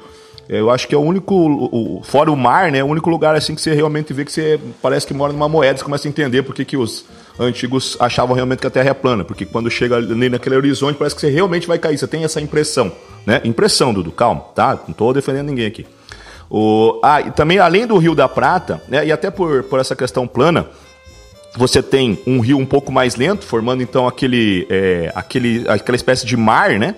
é, eu acho que é o único, o, fora o mar, né? O único lugar assim que você realmente vê que você parece que mora numa moeda, você começa a entender porque que os antigos achavam realmente que a Terra é plana, porque quando chega ali naquele horizonte parece que você realmente vai cair, você tem essa impressão, né? Impressão, Dudu, calma, tá? Não estou defendendo ninguém aqui. O, ah, e também além do Rio da Prata, né? E até por, por essa questão plana, você tem um rio um pouco mais lento, formando então aquele, é, aquele, aquela espécie de mar, né?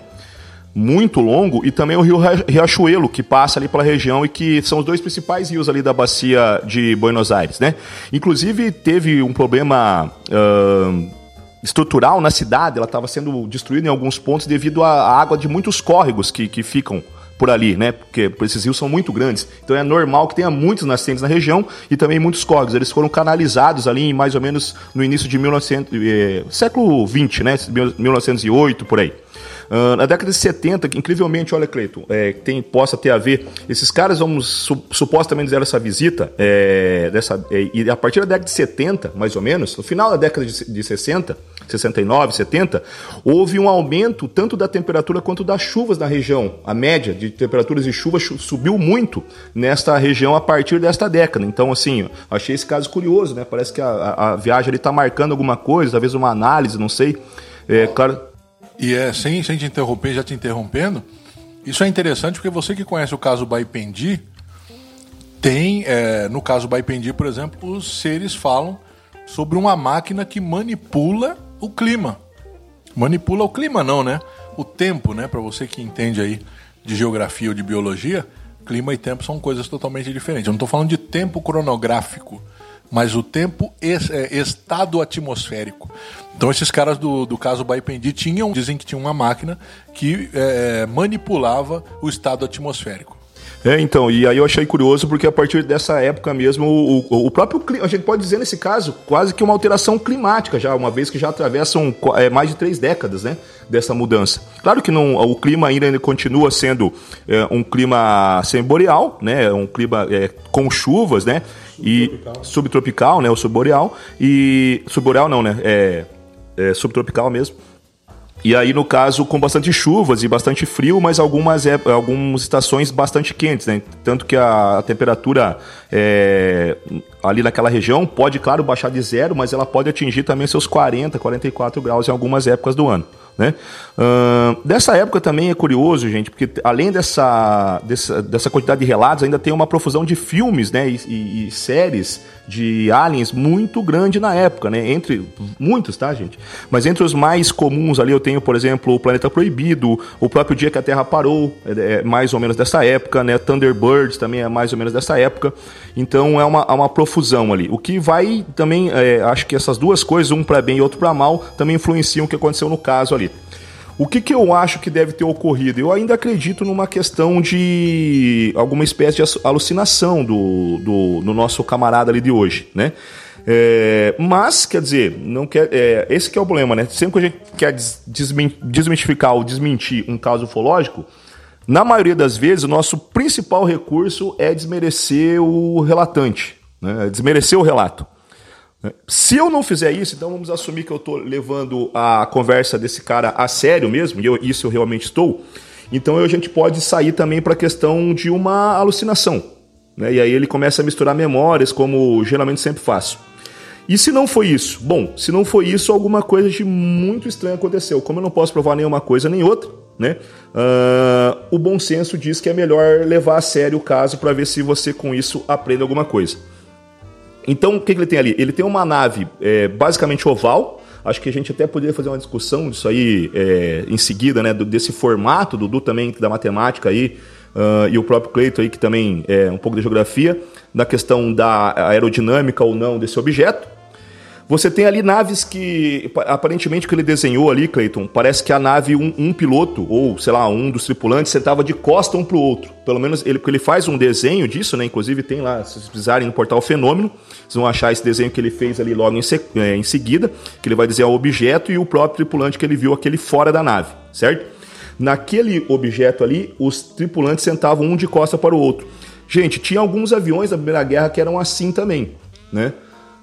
Muito longo, e também o rio Riachuelo, que passa ali pela região e que são os dois principais rios ali da bacia de Buenos Aires, né? Inclusive, teve um problema. Uh, estrutural na cidade, ela estava sendo destruída em alguns pontos devido à água de muitos córregos que, que ficam por ali, né? Porque esses rios são muito grandes. Então é normal que tenha muitos nascentes na região e também muitos córregos. Eles foram canalizados ali mais ou menos no início de 1900, eh, século 20, né? 1908 por aí. Uh, na década de 70, que incrivelmente, olha, Cleiton, é, tem, possa ter a ver. Esses caras, vamos su, supostamente fizeram essa visita, é, dessa, é, e a partir da década de 70, mais ou menos, no final da década de, de 60, 69, 70, houve um aumento tanto da temperatura quanto das chuvas na região. A média de temperaturas e chuvas subiu muito nesta região a partir desta década. Então, assim, achei esse caso curioso, né? Parece que a, a viagem está marcando alguma coisa, talvez uma análise, não sei. É, claro. E é, sem, sem te interromper, já te interrompendo, isso é interessante porque você que conhece o caso Baipendi, tem, é, no caso Baipendi, por exemplo, os seres falam sobre uma máquina que manipula o clima. Manipula o clima não, né? O tempo, né? Para você que entende aí de geografia ou de biologia, clima e tempo são coisas totalmente diferentes. Eu não estou falando de tempo cronográfico, mas o tempo es, é, estado atmosférico. Então esses caras do, do caso Baipendi tinham, dizem que tinha uma máquina que é, manipulava o estado atmosférico. É, então, e aí eu achei curioso porque a partir dessa época mesmo, o, o próprio clima, a gente pode dizer nesse caso, quase que uma alteração climática já, uma vez que já atravessam é, mais de três décadas, né, dessa mudança. Claro que não, o clima ainda, continua sendo é, um clima semi-boreal, né, um clima é, com chuvas, né, subtropical. e subtropical, né, o subboreal, e subboreal não, né, é, é subtropical mesmo, e aí, no caso, com bastante chuvas e bastante frio, mas algumas, é, algumas estações bastante quentes, né? Tanto que a, a temperatura é, ali naquela região pode, claro, baixar de zero, mas ela pode atingir também seus 40, 44 graus em algumas épocas do ano. Né? Uh, dessa época também é curioso, gente, porque além dessa, dessa, dessa quantidade de relatos, ainda tem uma profusão de filmes né, e, e, e, séries de aliens muito grande na época, né? Entre muitos, tá, gente? Mas entre os mais comuns ali eu tenho, por exemplo, o Planeta Proibido, o próprio Dia que a Terra Parou, é, é mais ou menos dessa época, né? Thunderbirds também é mais ou menos dessa época. Então é uma, uma profusão ali. O que vai também, é, acho que essas duas coisas, um para bem e outro para mal, também influenciam o que aconteceu no caso ali. O que, que eu acho que deve ter ocorrido? Eu ainda acredito numa questão de alguma espécie de alucinação do, do, do nosso camarada ali de hoje, né? É, mas, quer dizer, não quer, é, esse que é o problema, né? Sempre que a gente quer desmistificar ou desmentir um caso ufológico, na maioria das vezes o nosso principal recurso é desmerecer o relatante, né? desmerecer o relato. Se eu não fizer isso, então vamos assumir que eu estou levando a conversa desse cara a sério mesmo, e eu, isso eu realmente estou. Então a gente pode sair também para a questão de uma alucinação. Né? E aí ele começa a misturar memórias, como geralmente sempre faço. E se não foi isso? Bom, se não foi isso, alguma coisa de muito estranho aconteceu. Como eu não posso provar nenhuma coisa nem outra, né? Uh, o bom senso diz que é melhor levar a sério o caso para ver se você com isso aprende alguma coisa. Então, o que, que ele tem ali? Ele tem uma nave é, basicamente oval. Acho que a gente até poderia fazer uma discussão disso aí é, em seguida, né? Desse formato, Dudu também da matemática aí, uh, e o próprio Cleito aí, que também é um pouco de geografia, na questão da aerodinâmica ou não desse objeto. Você tem ali naves que, aparentemente, que ele desenhou ali, Clayton, parece que a nave, um, um, piloto, ou sei lá, um dos tripulantes, sentava de costa um pro outro. Pelo menos ele, porque ele faz um desenho disso, né? Inclusive tem lá, se vocês precisarem no portal Fenômeno, vocês vão achar esse desenho que ele fez ali logo em, é, em seguida, que ele vai dizer o objeto e o próprio tripulante que ele viu aquele fora da nave, certo? Naquele objeto ali, os tripulantes sentavam um de costa para o outro. Gente, tinha alguns aviões da Primeira Guerra que eram assim também, né?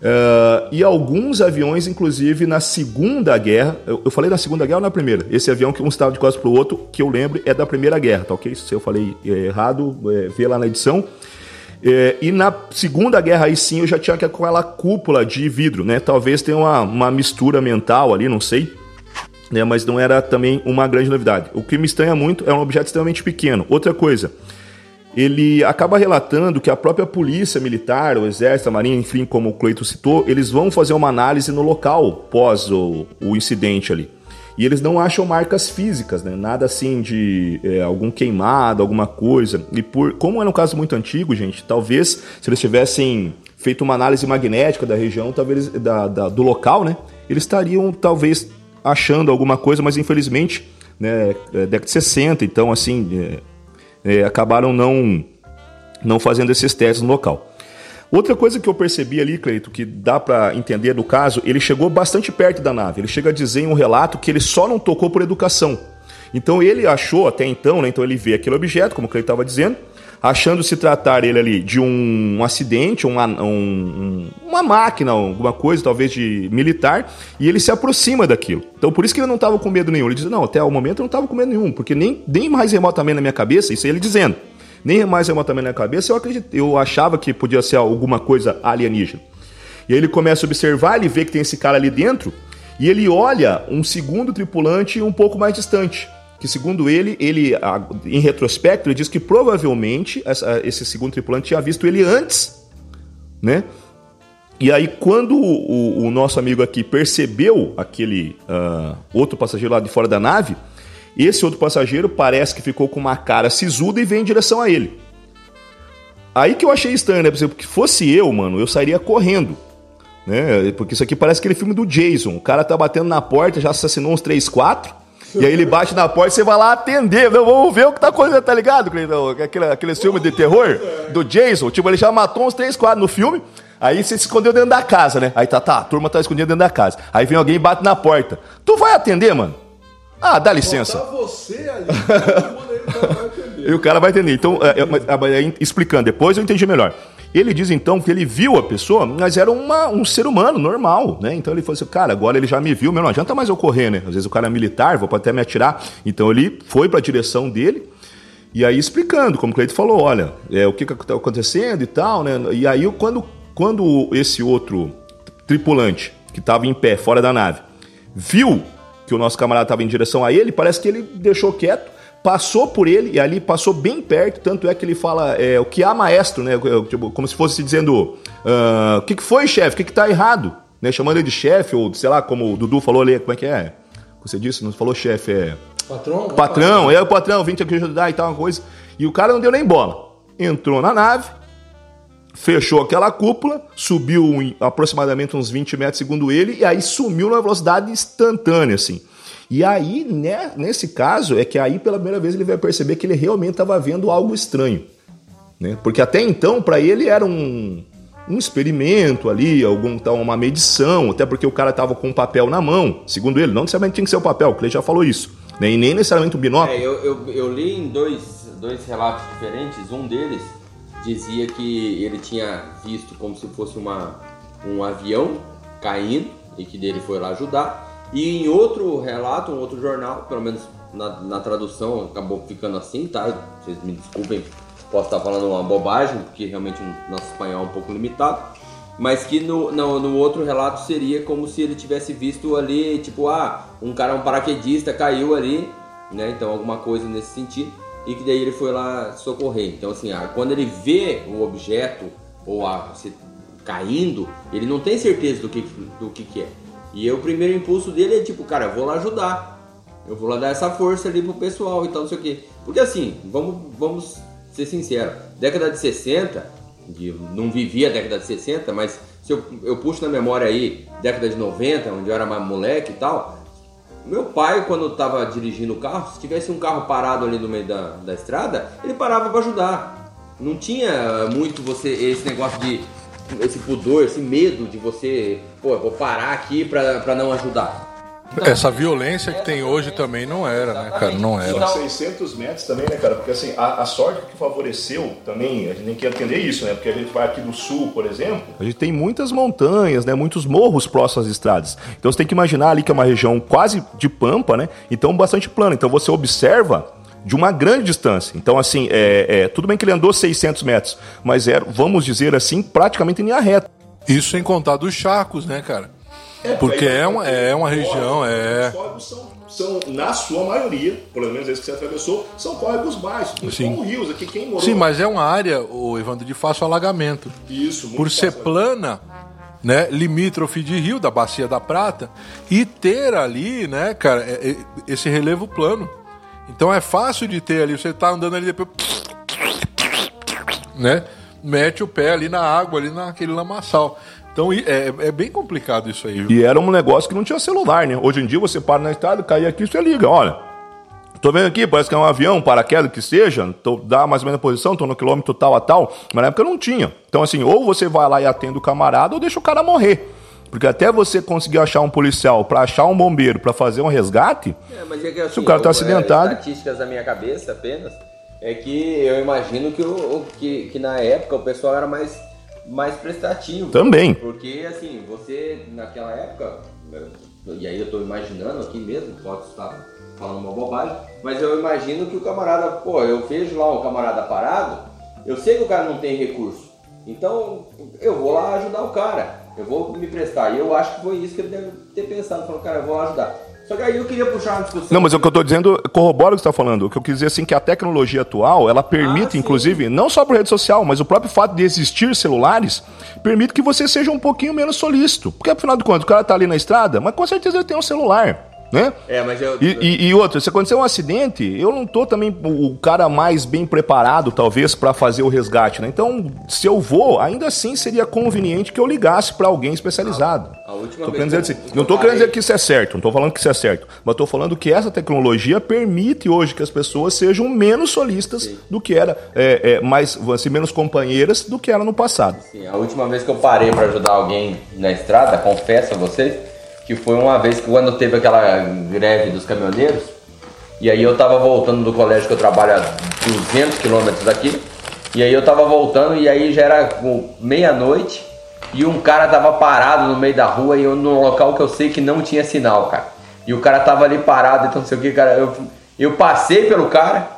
Uh, e alguns aviões, inclusive, na Segunda Guerra. Eu, eu, falei na Segunda Guerra ou na Primeira? Esse avião que um estava de costas para o outro, que eu lembro, é da Primeira Guerra, tá ok? Se eu falei é, errado, é, vê lá na edição. É, e na Segunda Guerra, aí sim, eu já tinha aquela cúpula de vidro, né? Talvez tenha uma, uma mistura mental ali, não sei. Né? Mas não era também uma grande novidade. O que me estranha muito é um objeto extremamente pequeno. Outra coisa ele acaba relatando que a própria polícia militar, o exército, a marinha, enfim, como o Cleito citou, eles vão fazer uma análise no local pós o, o incidente ali. E eles não acham marcas físicas, né? Nada assim de é, algum queimado, alguma coisa. E por como era um caso muito antigo, gente, talvez se eles tivessem feito uma análise magnética da região, talvez da, da do local, né? Eles estariam talvez achando alguma coisa, mas infelizmente, né, é década de 60, então assim, é, é, acabaram não, não fazendo esses testes no local. Outra coisa que eu percebi ali, Cleito, que dá para entender do caso, ele chegou bastante perto da nave. Ele chega a dizer em um relato que ele só não tocou por educação. Então ele achou até então, né, então ele vê aquele objeto, como o Cleito estava dizendo, achando se tratar ele ali de um, um acidente, uma, um, uma máquina, alguma coisa, talvez de militar, e ele se aproxima daquilo. Então por isso que ele não estava com medo nenhum. Ele diz: Não, até o momento eu não estava com medo nenhum, porque nem, nem mais remotamente na minha cabeça, isso é ele dizendo, nem mais remotamente na minha cabeça eu, acredito, eu achava que podia ser alguma coisa alienígena. E aí ele começa a observar, ele vê que tem esse cara ali dentro, e ele olha um segundo tripulante um pouco mais distante que segundo ele, ele em retrospecto, ele diz que provavelmente esse segundo tripulante tinha visto ele antes, né? E aí, quando o, o nosso amigo aqui percebeu aquele ah, outro passageiro lá de fora da nave, esse outro passageiro parece que ficou com uma cara sisuda e vem em direção a ele. Aí que eu achei estranho, né? Porque fosse eu, mano, eu sairia correndo. Né? Porque isso aqui parece aquele filme do Jason. O cara tá batendo na porta, já assassinou uns 3, 4. E aí ele bate na porta e você vai lá atender. Não, vamos ver o que tá acontecendo, tá ligado, Cleidão? Aquele, aquele filme de terror do Jason. Tipo, ele já matou uns 3, 4 no filme. Aí você se escondeu dentro da casa, né? Aí tá, tá, a turma tá escondida dentro da casa. Aí vem alguém e bate na porta. Tu vai atender, mano? Ah, dá licença. Tá você ali, todo mundo aí tá- vai entender. E o cara vai entender. Então, é, é, mas aí, explicando, depois eu entendi melhor. Ele diz então que ele viu a pessoa, mas era uma- um ser humano normal, né? Então ele falou assim, cara, agora ele já me viu, meu, não adianta mais eu correr, né? Às vezes o cara é militar, vou até me atirar. Então ele foi para a direção dele e aí explicando, como o Cleito falou, olha, é, o que está acontecendo e tal, né? E aí quando, quando esse outro tripulante que estava em pé fora da nave viu que o nosso camarada estava em direção a ele, parece que ele deixou quieto, passou por ele e ali passou bem perto, tanto é que ele fala é, o que há maestro, né? Tipo, como se fosse dizendo ah, o que, que foi, chefe, o que, que tá errado? Né? Chamando ele de chefe, ou sei lá, como o Dudu falou ali, como é que é? Você disse, não falou chefe, é. Patrão? Patrão, é o patrão, vim te ajudar e tal, uma coisa. E o cara não deu nem bola. Entrou na nave, fechou aquela cúpula, subiu aproximadamente uns 20 metros, segundo ele, e aí sumiu numa velocidade instantânea, assim. E aí, né, nesse caso, é que aí pela primeira vez ele vai perceber que ele realmente estava vendo algo estranho. Né? Porque até então, para ele, era um, um experimento ali, algum, tal, uma medição, até porque o cara estava com um papel na mão, segundo ele. Não necessariamente tinha que ser o papel, o Clay já falou isso. Né? E nem necessariamente o binóculo. É, eu, eu, eu li em dois, dois relatos diferentes. Um deles dizia que ele tinha visto como se fosse uma, um avião caindo e que dele foi lá ajudar. E em outro relato, um outro jornal, pelo menos na, na tradução acabou ficando assim, tá? Vocês me desculpem, posso estar falando uma bobagem, porque realmente o nosso espanhol é um pouco limitado. Mas que no, no, no outro relato seria como se ele tivesse visto ali, tipo, ah, um cara, um paraquedista caiu ali, né? Então alguma coisa nesse sentido. E que daí ele foi lá socorrer. Então assim, ah, quando ele vê o objeto ou a, se, caindo, ele não tem certeza do que, do que, que é. E o primeiro impulso dele é tipo, cara, eu vou lá ajudar. Eu vou lá dar essa força ali pro pessoal e tal, não sei o quê. Porque assim, vamos, vamos ser sinceros, década de 60, de- não vivi a década de 60, mas se eu, eu puxo na memória aí, década de 90, onde eu era mais moleque e tal, meu pai, quando estava dirigindo o carro, se tivesse um carro parado ali no meio da, da estrada, ele parava para ajudar. Não tinha muito você esse negócio de esse pudor, esse medo de você, pô, eu vou parar aqui pra, pra não ajudar. Essa violência que tem hoje também não era, né, cara? Não era. Então- 600 metros também, né, cara? Porque assim, a, a sorte que favoreceu também, a gente tem que entender isso, né? Porque a gente vai aqui do sul, por exemplo. A gente tem muitas montanhas, né? Muitos morros próximos às estradas. Então você tem que imaginar ali que é uma região quase de pampa, né? Então bastante plana. Então você observa de uma grande distância. Então, assim, é, é, tudo bem que ele andou 600 metros, mas é, vamos dizer assim, praticamente em linha reta. Isso sem contar dos charcos, né, cara? Porque é uma, é uma região, é. Os córregos são, são, na sua maioria, pelo menos esses que você atravessou, são córregos baixos, não Sim. são rios. Aqui quem morou. Sim, mas é uma área, o Evandro, de fácil alagamento. Isso, muito Por ser fácil. plana, né, limítrofe de rio, da Bacia da Prata, e ter ali, né, cara, é- é- esse relevo plano. Então é fácil de ter ali, você tá andando ali depois. Né? Mete o pé ali na água, ali naquele lamaçal. Então é, é bem complicado isso aí. viu? E era um negócio que não tinha celular, né? Hoje em dia você para na estrada, cai aqui, você liga, olha. Tô vendo aqui, parece que é um avião, um paraquedas que seja, tô, dá mais ou menos a posição, tô no quilômetro tal a tal, mas na época não tinha. Então, assim, ou você vai lá e atende o camarada, ou deixa o cara morrer. Porque até você conseguir achar um policial, pra achar um bombeiro, pra fazer um resgate, É, mas é que, assim, Se o cara tá eu- acidentado- é, estatísticas da minha cabeça apenas é que eu imagino que, o, que, que na época o pessoal era mais, mais prestativo. também. Porque assim, você naquela época, e aí eu tô imaginando aqui mesmo, pode estar falando uma bobagem, mas eu imagino que o camarada, pô, eu vejo lá um camarada parado, eu sei que o cara não tem recurso, então eu vou lá ajudar o cara, eu vou me prestar. E eu acho que foi isso que ele deve ter pensado, falou, cara, eu vou ajudar. Só que aí eu queria puxar uma discussão. Não, mas o que eu tô dizendo corrobora o que você está falando. O que eu quis dizer assim que a tecnologia atual, ela permite, Ah, inclusive, não só por rede social, mas o próprio fato de existir celulares, permite que você seja um pouquinho menos solícito. Porque, afinal de contas, o cara tá ali na estrada, mas com certeza ele tem um celular, né? É, mas eu. E, e, e outra, se acontecer um acidente, eu não tô também o cara mais bem preparado, talvez, para fazer o resgate, né? Então, se eu vou, ainda assim seria conveniente que eu ligasse para alguém especializado. A última Tô vez querendo dizer eu- assim, não tô querendo dizer que isso é certo, não tô falando que isso é certo, mas tô falando que essa tecnologia permite hoje que as pessoas sejam menos solistas do que era, é, é, mais, assim, menos companheiras do que era no passado. Sim, a última vez que eu parei pra ajudar alguém na estrada, confesso a vocês, que foi uma vez que quando teve aquela greve dos caminhoneiros, e aí eu tava voltando do colégio que eu trabalho a 200 quilômetros daqui, e aí eu tava voltando e aí já era meia-noite e um cara tava parado no meio da rua e eu, num local que eu sei que não tinha sinal, cara. E o cara tava ali parado, então não sei o que, cara. Eu, eu passei pelo cara,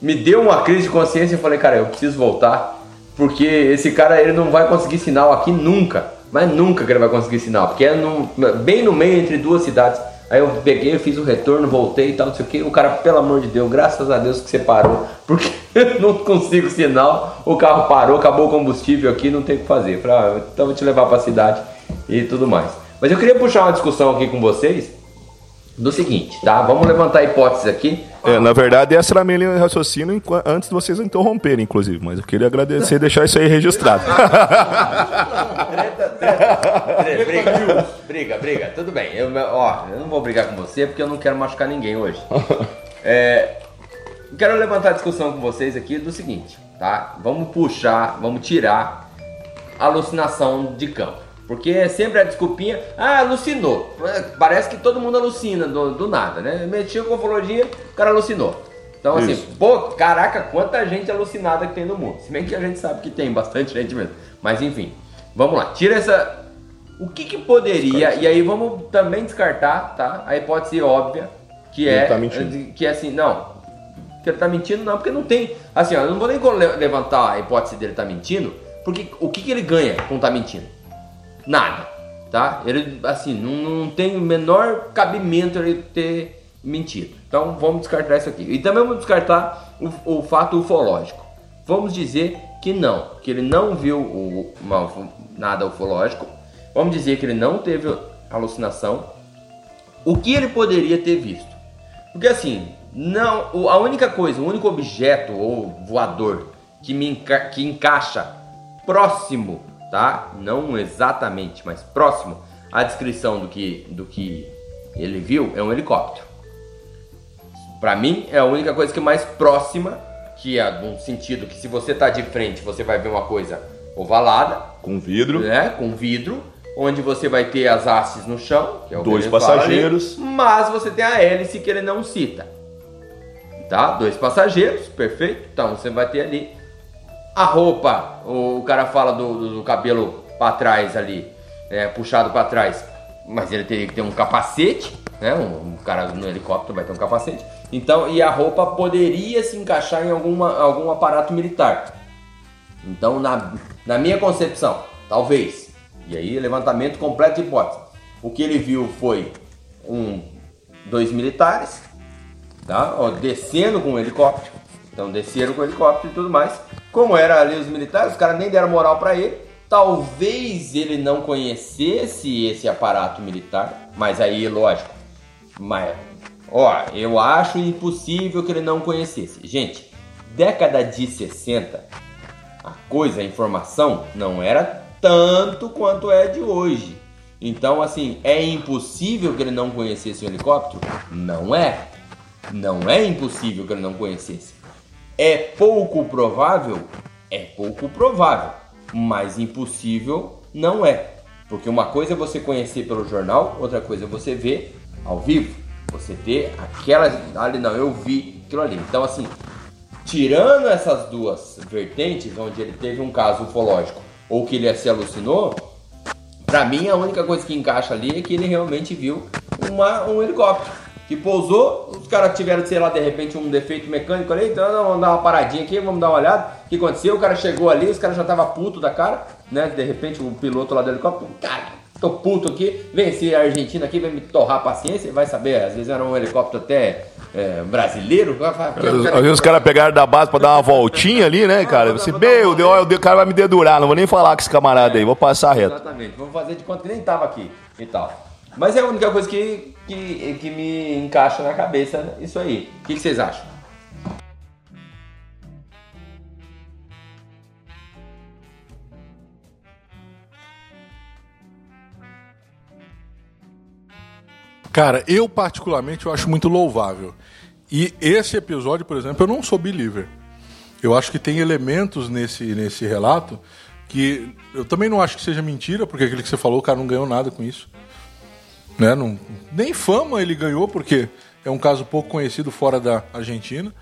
me deu uma crise de consciência e falei, cara, eu preciso voltar, porque esse cara ele não vai conseguir sinal aqui nunca, mas nunca que ele vai conseguir sinal, porque é no- bem no meio entre duas cidades. Aí eu peguei, eu fiz o retorno, voltei e tal, não sei o que. O cara, pelo amor de Deus, graças a Deus que você parou, porque eu não consigo sinal. O carro parou, acabou o combustível aqui, não tem o que fazer. Eu Falei, ah, então eu vou te levar pra cidade e tudo mais. Mas eu queria puxar uma discussão aqui com vocês do seguinte, tá? Vamos levantar hipóteses aqui. É, na verdade, essa era a minha linha de raciocínio antes de vocês interromperem, inclusive, mas eu queria agradecer e deixar isso aí registrado. Treta, briga, briga, briga. Tudo bem. Eu, ó, eu não vou brigar com você porque eu não quero machucar ninguém hoje. É, quero levantar a discussão com vocês aqui do seguinte, tá? Vamos puxar, vamos tirar a alucinação de campo. Porque é sempre a desculpinha, ah, alucinou. Parece que todo mundo alucina do, do nada, né? Mexeu com ufologia, o cara alucinou. Então, assim, Isso. pô, caraca, quanta gente alucinada que tem no mundo. Se bem que a gente sabe que tem bastante gente mesmo. Mas enfim, vamos lá. Tira essa. O que, que poderia. E aí vamos também descartar, tá? A hipótese óbvia, que é. Ele tá mentindo. Que é assim, não. Que ele tá mentindo, não, porque não tem. Assim, ó, eu não vou nem le- levantar a hipótese dele tá mentindo, porque o que, que ele ganha com tá mentindo? Nada, tá? Ele, assim, não, não tem o menor cabimento ele ter mentido. Então vamos descartar isso aqui. E também vamos descartar o, o fato ufológico. Vamos dizer que não, que ele não viu o, uma- nada ufológico. Vamos dizer que ele não teve alucinação. O que ele poderia ter visto? Porque assim, não, a única coisa, o único objeto ou voador que me enca- que encaixa próximo, tá? Não exatamente, mas próximo à descrição do que do que ele viu é um helicóptero. Pra mim é a única coisa que é mais próxima, que é num sentido que se você tá de frente, você vai ver uma coisa ovalada, Com vidro. né, com vidro, onde você vai ter as hastes no chão, que é o que Dois ele fala ali, passageiros. mas você tem a hélice que ele não cita. Tá? Dois passageiros, perfeito. Então você vai ter ali a roupa, o cara fala do, do- do cabelo para trás ali, né, puxado para trás, mas ele teria que ter um capacete, né? Um, um cara no helicóptero vai ter um capacete. Então, e a roupa poderia se encaixar em alguma, algum aparato militar. Então, na, na minha concepção, talvez. E aí, levantamento completo de hipótese. O que ele viu foi um, dois militares, tá? Ó, descendo com o helicóptero. Então, desceram com o helicóptero e tudo mais. Como era ali os militares, os caras nem deram moral pra ele. Talvez ele não conhecesse esse aparato militar, mas aí, lógico. Mas, ó, eu acho impossível que ele não conhecesse. Gente, década de 60, a coisa, a informação, não era tanto quanto é de hoje. Então, assim, é impossível que ele não conhecesse o helicóptero? Não é. Não é impossível que ele não conhecesse. É pouco provável? É pouco provável. Mas impossível não é. Porque uma coisa é você conhecer pelo jornal, outra coisa é você ver ao vivo. Você ter aquela. Ali não, eu vi aquilo ali. Então, assim, tirando essas duas vertentes, onde ele teve um caso ufológico ou que ele se alucinou, pra mim a única coisa que encaixa ali é que ele realmente viu uma, um helicóptero que pousou, os caras tiveram, sei lá, de repente um defeito mecânico ali, então vamos dar uma paradinha aqui, vamos dar uma olhada. O que aconteceu? O cara chegou ali, os caras já estavam puto da cara, né? De repente o piloto lá do helicóptero, cara, Tô puto aqui, vem esse argentino aqui, vem me torrar a paciência, vai saber, às vezes era um helicóptero até é, brasileiro. vai falar, "Porque eu quero- Às vezes os caras pegaram da base pra dar uma voltinha ali, né, cara? Você, meu Deus, o cara vai me dedurar, não vou nem falar com esse camarada aí, vou passar reto. Exatamente, vamos fazer de conta que nem tava aqui e tal. Mas é a única coisa que, que, que me encaixa na cabeça isso aí. O que, que vocês acham? Cara, eu particularmente eu acho muito louvável. E esse episódio, por exemplo, eu não sou believer. Eu acho que tem elementos nesse, nesse relato que eu também não acho que seja mentira, porque aquele que você falou, o cara não ganhou nada com isso. Né? Não, nem fama ele ganhou, porque é um caso pouco conhecido fora da Argentina.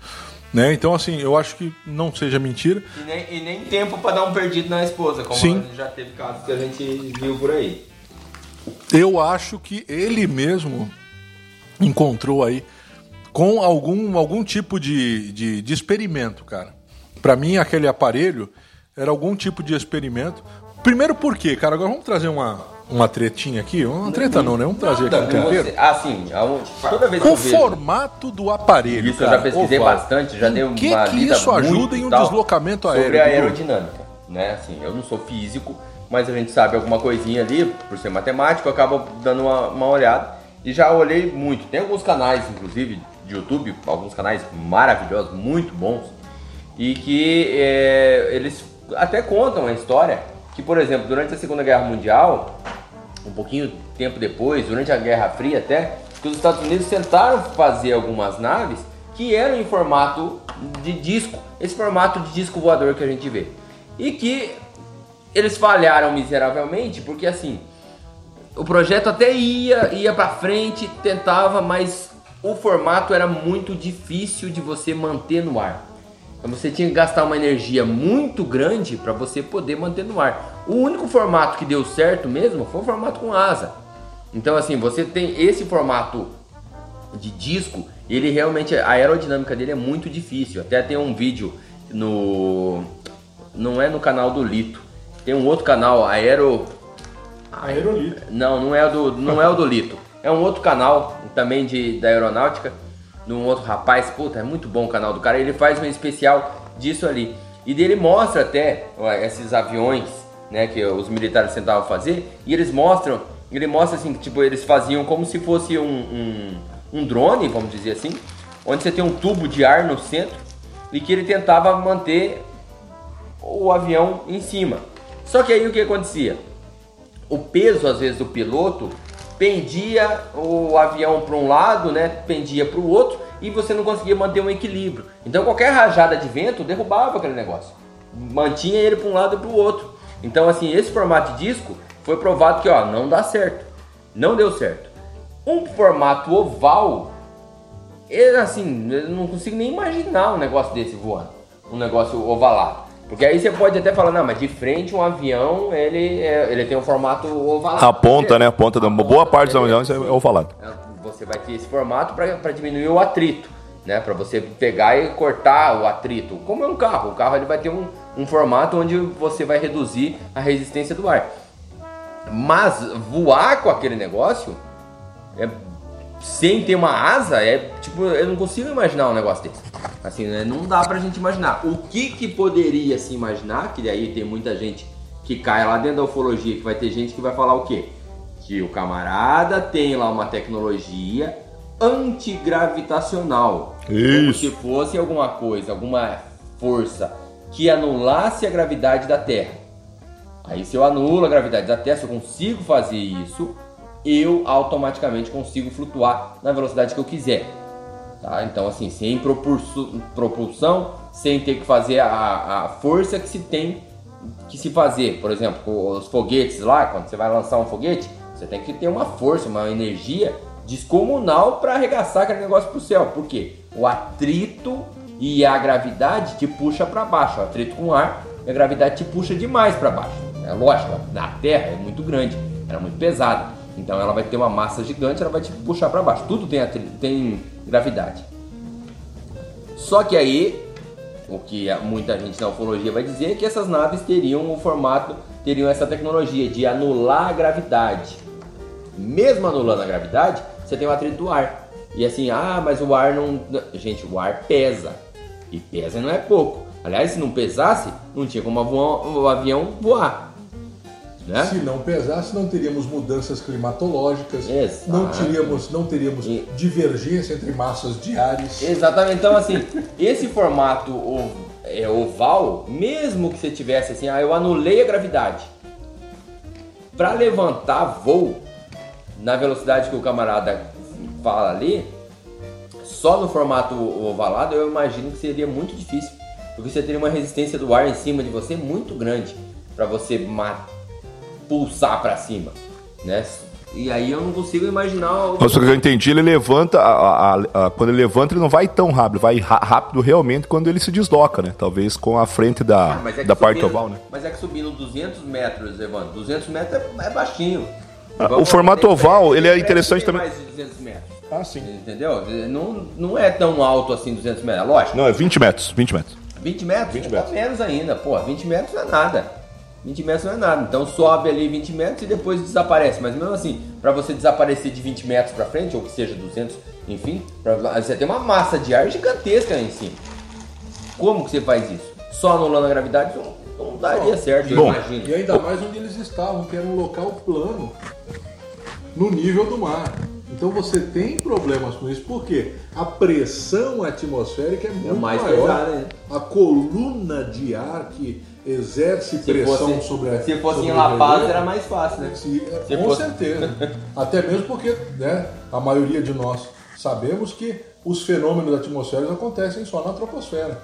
Né? Então, assim, eu acho que não seja mentira. E nem, e nem tempo pra dar um perdido na esposa, como Sim. já teve casos que a gente viu por aí. Eu acho que ele mesmo encontrou aí com algum, algum tipo de, de, de experimento, cara. Pra mim, aquele aparelho era algum tipo de experimento. Primeiro por quê, cara? Agora vamos trazer uma, uma tretinha aqui. Uma treta não, né? Vamos trazer aqui um tempero. Ah, sim. un- Toda vez que O eu vejo formato do aparelho, isso, eu cara, já pesquisei oval. bastante, já dei uma que que lida isso muito ajuda em um deslocamento aéreo? Sobre a aerodinâmica, né? Assim, eu não sou físico, mas a gente sabe alguma coisinha ali, por ser matemático, eu acabo dando uma, uma olhada. E já olhei muito. Tem alguns canais, inclusive, de YouTube, alguns canais maravilhosos, muito bons, e que é, eles até contam a história que, por exemplo, durante a Segunda Guerra Mundial, um pouquinho tempo depois, durante a Guerra Fria até, que os Estados Unidos tentaram fazer algumas naves que eram em formato de disco, esse formato de disco voador que a gente vê. E que eles falharam miseravelmente, porque assim, o projeto até ia, ia para frente, tentava, mas o formato era muito difícil de você manter no ar. Então você tinha que gastar uma energia muito grande para você poder manter no ar. O único formato que deu certo mesmo foi o formato com asa. Então assim, você tem esse formato de disco, ele realmente a aerodinâmica dele é muito difícil. Até tem um vídeo no não é no canal do Lito. Tem um outro canal, Aero Aerolito. não, não é o do, não é o do Lito. É um outro canal também de, da aeronáutica, de um outro rapaz. Puta, é muito bom o canal do cara. Ele faz um especial disso ali. E dele mostra até ó, esses aviões, né, que os militares tentavam fazer. E eles mostram, ele mostra assim, que tipo, eles faziam como se fosse um, um, um drone, vamos dizer assim, onde você tem um tubo de ar no centro e que ele tentava manter o avião em cima. Só que aí o que acontecia? o peso às vezes do piloto pendia o avião para um lado, né? Pendia para o outro e você não conseguia manter um equilíbrio. Então qualquer rajada de vento derrubava aquele negócio, mantinha ele para um lado e para o outro. Então assim esse formato de disco foi provado que ó não dá certo, não deu certo. Um formato oval, ele, assim eu não consigo nem imaginar um negócio desse voando, um negócio ovalado. Porque aí você pode até falar, não, mas de frente um avião, ele, é- ele tem um formato ovalado. A ponta, né? A ponta, da boa parte dos aviões é ovalado. Você vai ter esse formato para diminuir o atrito, né? Para você pegar e cortar o atrito. Como é um carro, o carro ele vai ter um, um formato onde você vai reduzir a resistência do ar. Mas voar com aquele negócio é sem ter uma asa é tipo eu não consigo imaginar um negócio desse. Assim, né? não dá pra gente imaginar. O que que poderia se imaginar? Que daí tem muita gente que cai lá dentro da ufologia, que vai ter gente que vai falar o quê? Que o camarada tem lá uma tecnologia antigravitacional. Como Isso. se fosse alguma coisa, alguma força que anulasse a gravidade da Terra. Aí se eu anulo a gravidade da Terra, se eu consigo fazer isso, eu automaticamente consigo flutuar na velocidade que eu quiser. Tá? Então assim, sem propulsão, sem ter que fazer a, a força que se tem que se fazer. Por exemplo, os foguetes lá, quando você vai lançar um foguete, você tem que ter uma força, uma energia descomunal para arregaçar aquele negócio pro céu. Por quê? O atrito e a gravidade te puxa para baixo. O atrito com o ar a gravidade te puxa demais para baixo. É lógico, na Terra é muito grande, ela é muito pesada. Então ela vai ter uma massa gigante, ela vai te puxar para baixo. Tudo tem, tem gravidade. Só que aí o que muita gente na ufologia vai dizer é que essas naves teriam o formato, teriam essa tecnologia de anular a gravidade. Mesmo anulando a gravidade, você tem o atrito do ar. E assim, ah, mas o ar não. Gente, o ar pesa. E pesa não é pouco. Aliás, se não pesasse, não tinha como o avião voar. Né? Se não pesasse, não teríamos mudanças climatológicas, Exato. não teríamos, não teríamos e... divergência entre massas diárias. Exatamente. Então, assim, esse formato é, oval, mesmo que você tivesse assim, ah, eu anulei a gravidade. Para levantar voo na velocidade que o camarada fala ali, só no formato ovalado, eu imagino que seria muito difícil, porque você teria uma resistência do ar em cima de você muito grande para você pulsar para cima, né? E aí eu não consigo imaginar. O... Mas o que eu entendi, ele levanta, a, a, a, quando ele levanta, ele não vai tão rápido, vai rápido realmente quando ele se desloca, né? Talvez com a frente da, ah, é da parte oval, né? Mas é que subindo 200 metros, Evandro, 200 metros é, é baixinho. Ah, o formato oval, ele é interessante também. Mais de 200 metros. Ah, sim. Entendeu? Não, não é tão alto assim 200 metros, é lógico. Não, é 20 metros, 20 metros. 20 metros? 20 metros. Tá menos ainda, pô, 20 metros não é nada. 20 metros não é nada. Então sobe ali 20 metros e depois desaparece. Mas mesmo assim, para você desaparecer de 20 metros para frente, ou que seja 200, enfim, pra, você tem uma massa de ar gigantesca aí em cima. Como que você faz isso? Só anulando a gravidade não, não daria Bom, certo, eu imagino. E ainda mais onde eles estavam, que era um local plano, no nível do mar. Então você tem problemas com isso, porque a pressão atmosférica é, é muito é mais maior. Pesada, né? A coluna de ar que exerce se pressão fosse, sobre a Se fosse em La Paz era mais fácil, né? Se, se com fosse... certeza. Até mesmo porque né, a maioria de nós sabemos que os fenômenos atmosféricos acontecem só na troposfera.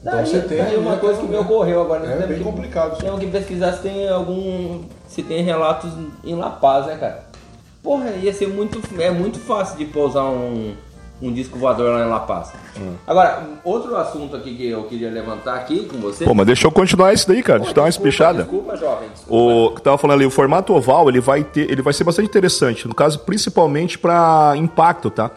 Então daí, você tem uma coisa que me ocorreu agora. É bem complicado. Tem que pesquisar se tem algum. se tem relatos em La Paz, né, cara? Porra, ia ser muito. É muito fácil de pousar um um disco voador lá em La Paz. Hum. Agora, outro assunto aqui que eu queria levantar aqui com você. Pô, mas deixa eu continuar isso daí, cara. Deixa eu dar uma espichada. Desculpa, jovem. Desculpa. O que tava falando ali, o formato oval, ele vai ter, ele vai ser bastante interessante, no caso principalmente para impacto, tá?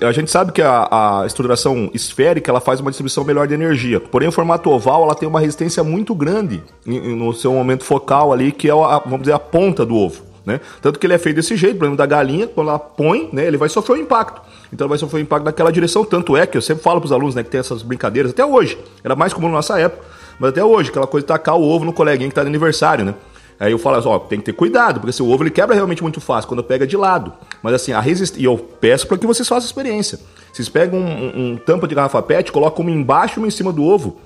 A gente sabe que a, a, estruturação esférica ela faz uma distribuição melhor de energia. Porém, o formato oval ela tem uma resistência muito grande no seu momento focal ali, que é a, vamos dizer a ponta do ovo. Né? Tanto que ele é feito desse jeito, por exemplo, da galinha, quando ela põe, né, ele vai sofrer um impacto. Então vai sofrer um impacto naquela direção. Tanto é que eu sempre falo para os alunos né, que tem essas brincadeiras, até hoje. Era mais comum na nossa época, mas até hoje, aquela coisa de tacar o ovo no coleguinha que está de aniversário, né? Aí eu falo assim, ó, tem que ter cuidado, porque esse ovo ele quebra realmente muito fácil quando pega de lado. Mas assim, a resistência. E eu peço para que vocês façam a experiência. Vocês pegam um, um, um tampa de garrafa PET, colocam uma embaixo e uma em cima do ovo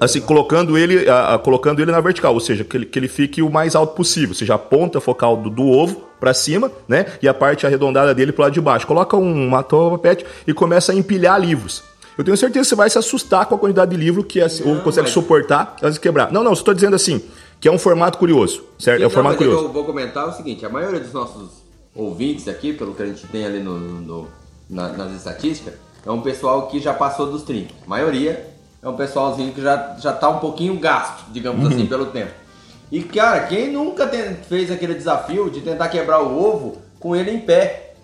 assim, colocando ele, a, a, colocando ele na vertical, ou seja, que ele, que ele fique o mais alto possível, ou seja, a ponta focal do, do ovo para cima, né, e a parte arredondada dele para lado de baixo. Coloca um, uma tampa PET e começa a empilhar livros. Eu tenho certeza que você vai se assustar com a quantidade de livro que assim, não, consegue mas... suportar antes de quebrar. Não, não, estou dizendo assim, que é um formato curioso, certo? Sim, é um formato curioso. Eu vou comentar o seguinte, a maioria dos nossos ouvintes aqui, pelo que a gente tem ali no, no na, nas estatísticas, é um pessoal que já passou dos 30. A maioria é um pessoalzinho que já, já tá um pouquinho gasto, digamos uhum. assim, pelo tempo. E cara, quem nunca tem, fez aquele desafio de tentar quebrar o ovo com ele em pé?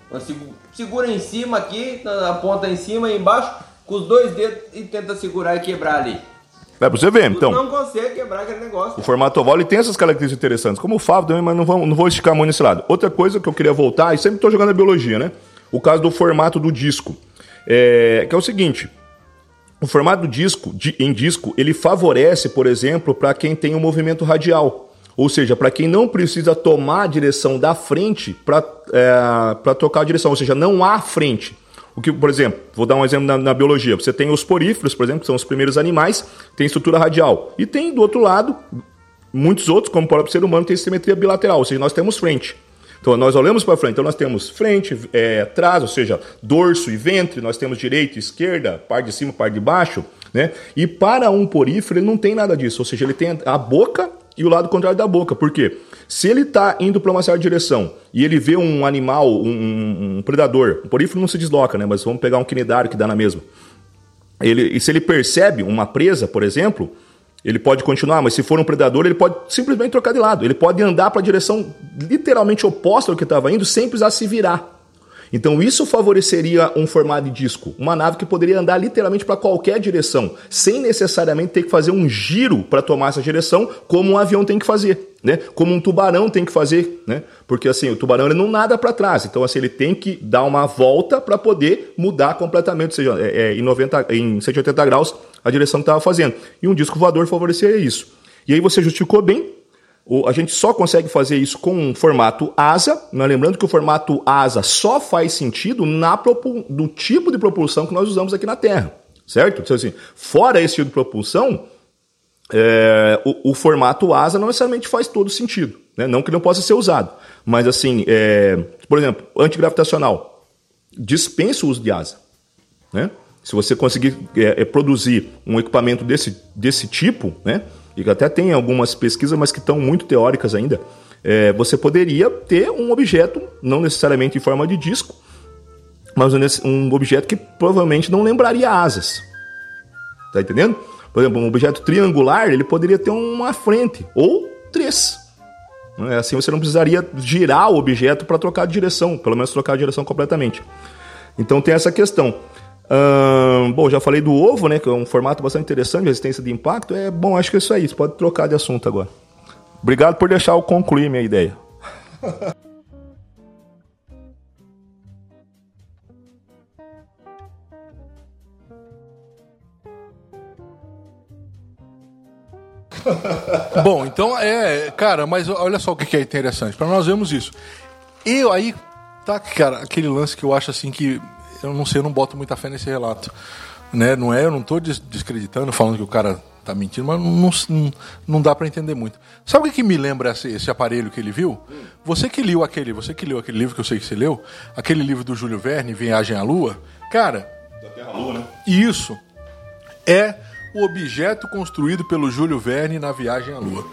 Segura em cima aqui, a ponta em cima e embaixo, com os dois dedos e tenta segurar e quebrar ali. É pra você ver, então. não consegue quebrar aquele negócio. O formato oval ele tem essas características interessantes, como o Fábio também, mas não vou, não vou esticar muito nesse lado. Outra coisa que eu queria voltar, e sempre estou jogando a biologia, né? O caso do formato do disco. É, que é o seguinte: o formato disco, de, em disco, ele favorece, por exemplo, para quem tem um movimento radial. Ou seja, para quem não precisa tomar a direção da frente para é, trocar a direção, ou seja, não há frente. O que, por exemplo, vou dar um exemplo na, na, biologia. Você tem os poríferos, por exemplo, que são os primeiros animais, tem estrutura radial. E tem do outro lado, muitos outros, como o próprio ser humano, tem simetria bilateral, ou seja, nós temos frente. Então nós olhamos para frente, então nós temos frente, é, trás, ou seja, dorso e ventre, nós temos direita esquerda, parte de cima, parte de baixo, né? E para um porífero ele não tem nada disso, ou seja, ele tem a boca e o lado contrário da boca. Por quê? Se ele está indo para uma certa direção e ele vê um animal, um, um, predador, o porífero não se desloca, né? Mas vamos pegar um quinidário que dá na mesma. Ele, e se ele percebe uma presa, por exemplo, ele pode continuar, mas se for um predador, ele pode simplesmente trocar de lado. Ele pode andar para a direção literalmente oposta ao que estava indo sem precisar se virar. Então isso favoreceria um formato de disco, uma nave que poderia andar literalmente para qualquer direção, sem necessariamente ter que fazer um giro para tomar essa direção, como um avião tem que fazer, né? Como um tubarão tem que fazer, né? Porque assim, o tubarão ele não nada para trás, então assim ele tem que dar uma volta para poder mudar completamente, ou seja, é, é, em 90 em 180 graus a direção que estava fazendo. E um disco voador favorecia isso. E aí você justificou bem, a gente só consegue fazer isso com um formato asa, mas lembrando que o formato asa só faz sentido na no tipo de propulsão que nós usamos aqui na Terra, certo? Então, assim, fora esse tipo de propulsão, é, o, o, formato asa não necessariamente faz todo sentido, né? não que não possa ser usado, mas assim, é, por exemplo, antigravitacional, dispensa o uso de asa, né? Se você conseguir é, é produzir um equipamento desse, desse tipo, né? E que até tem algumas pesquisas, mas que estão muito teóricas ainda, é, você poderia ter um objeto, não necessariamente em forma de disco, mas um objeto que provavelmente não lembraria asas. Tá entendendo? Por exemplo, um objeto triangular, ele poderia ter uma frente, ou três. É? Assim você não precisaria girar o objeto para trocar de direção, pelo menos trocar de direção completamente. Então tem essa questão bom, já falei do ovo, né? Que é um formato bastante interessante, resistência de impacto. É bom, acho que é isso aí. Você pode trocar de assunto agora. Obrigado por deixar eu concluir minha ideia. Bom, então é, cara, mas olha só o que é interessante. Para nós vemos isso. E aí tá, cara, aquele lance que eu acho assim que eu não sei, eu não boto muita fé nesse relato. Né? Não é, eu não estou descreditando, falando que o cara está mentindo, mas não, não, não dá para entender muito. Sabe o que, que me lembra esse, esse, aparelho que ele viu? Você que leu aquele, você que leu aquele livro que eu sei que você leu, aquele livro do Júlio Verne, Viagem à Lua, cara. Da Terra à Lua, né? Isso é o objeto construído pelo Júlio Verne na Viagem à Lua.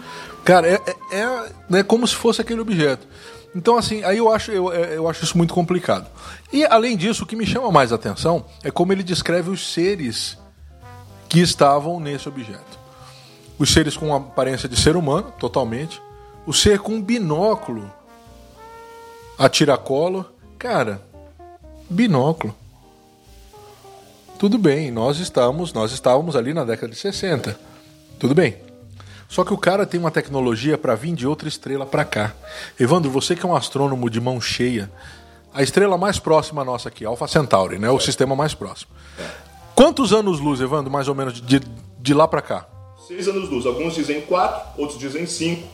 Cara, é, é, é né, como se fosse aquele objeto. Então, assim, aí eu acho, eu, é, eu acho isso muito complicado. E, além disso, o que me chama mais atenção é como ele descreve os seres que estavam nesse objeto. Os seres com aparência de ser humano, totalmente. O ser com um binóculo a tiracolo. Cara, binóculo. Tudo bem, nós estamos, nós estávamos ali na década de 60. Tudo bem. Só que o cara tem uma tecnologia para vir de outra estrela para cá. Evandro, você que é um astrônomo de mão cheia, a estrela mais próxima nossa aqui, Alpha Centauri, né? O sistema mais próximo. Quantos anos-luz, Evandro, mais ou menos, de, de lá para cá? Seis anos-luz. Alguns dizem quatro, outros dizem cinco.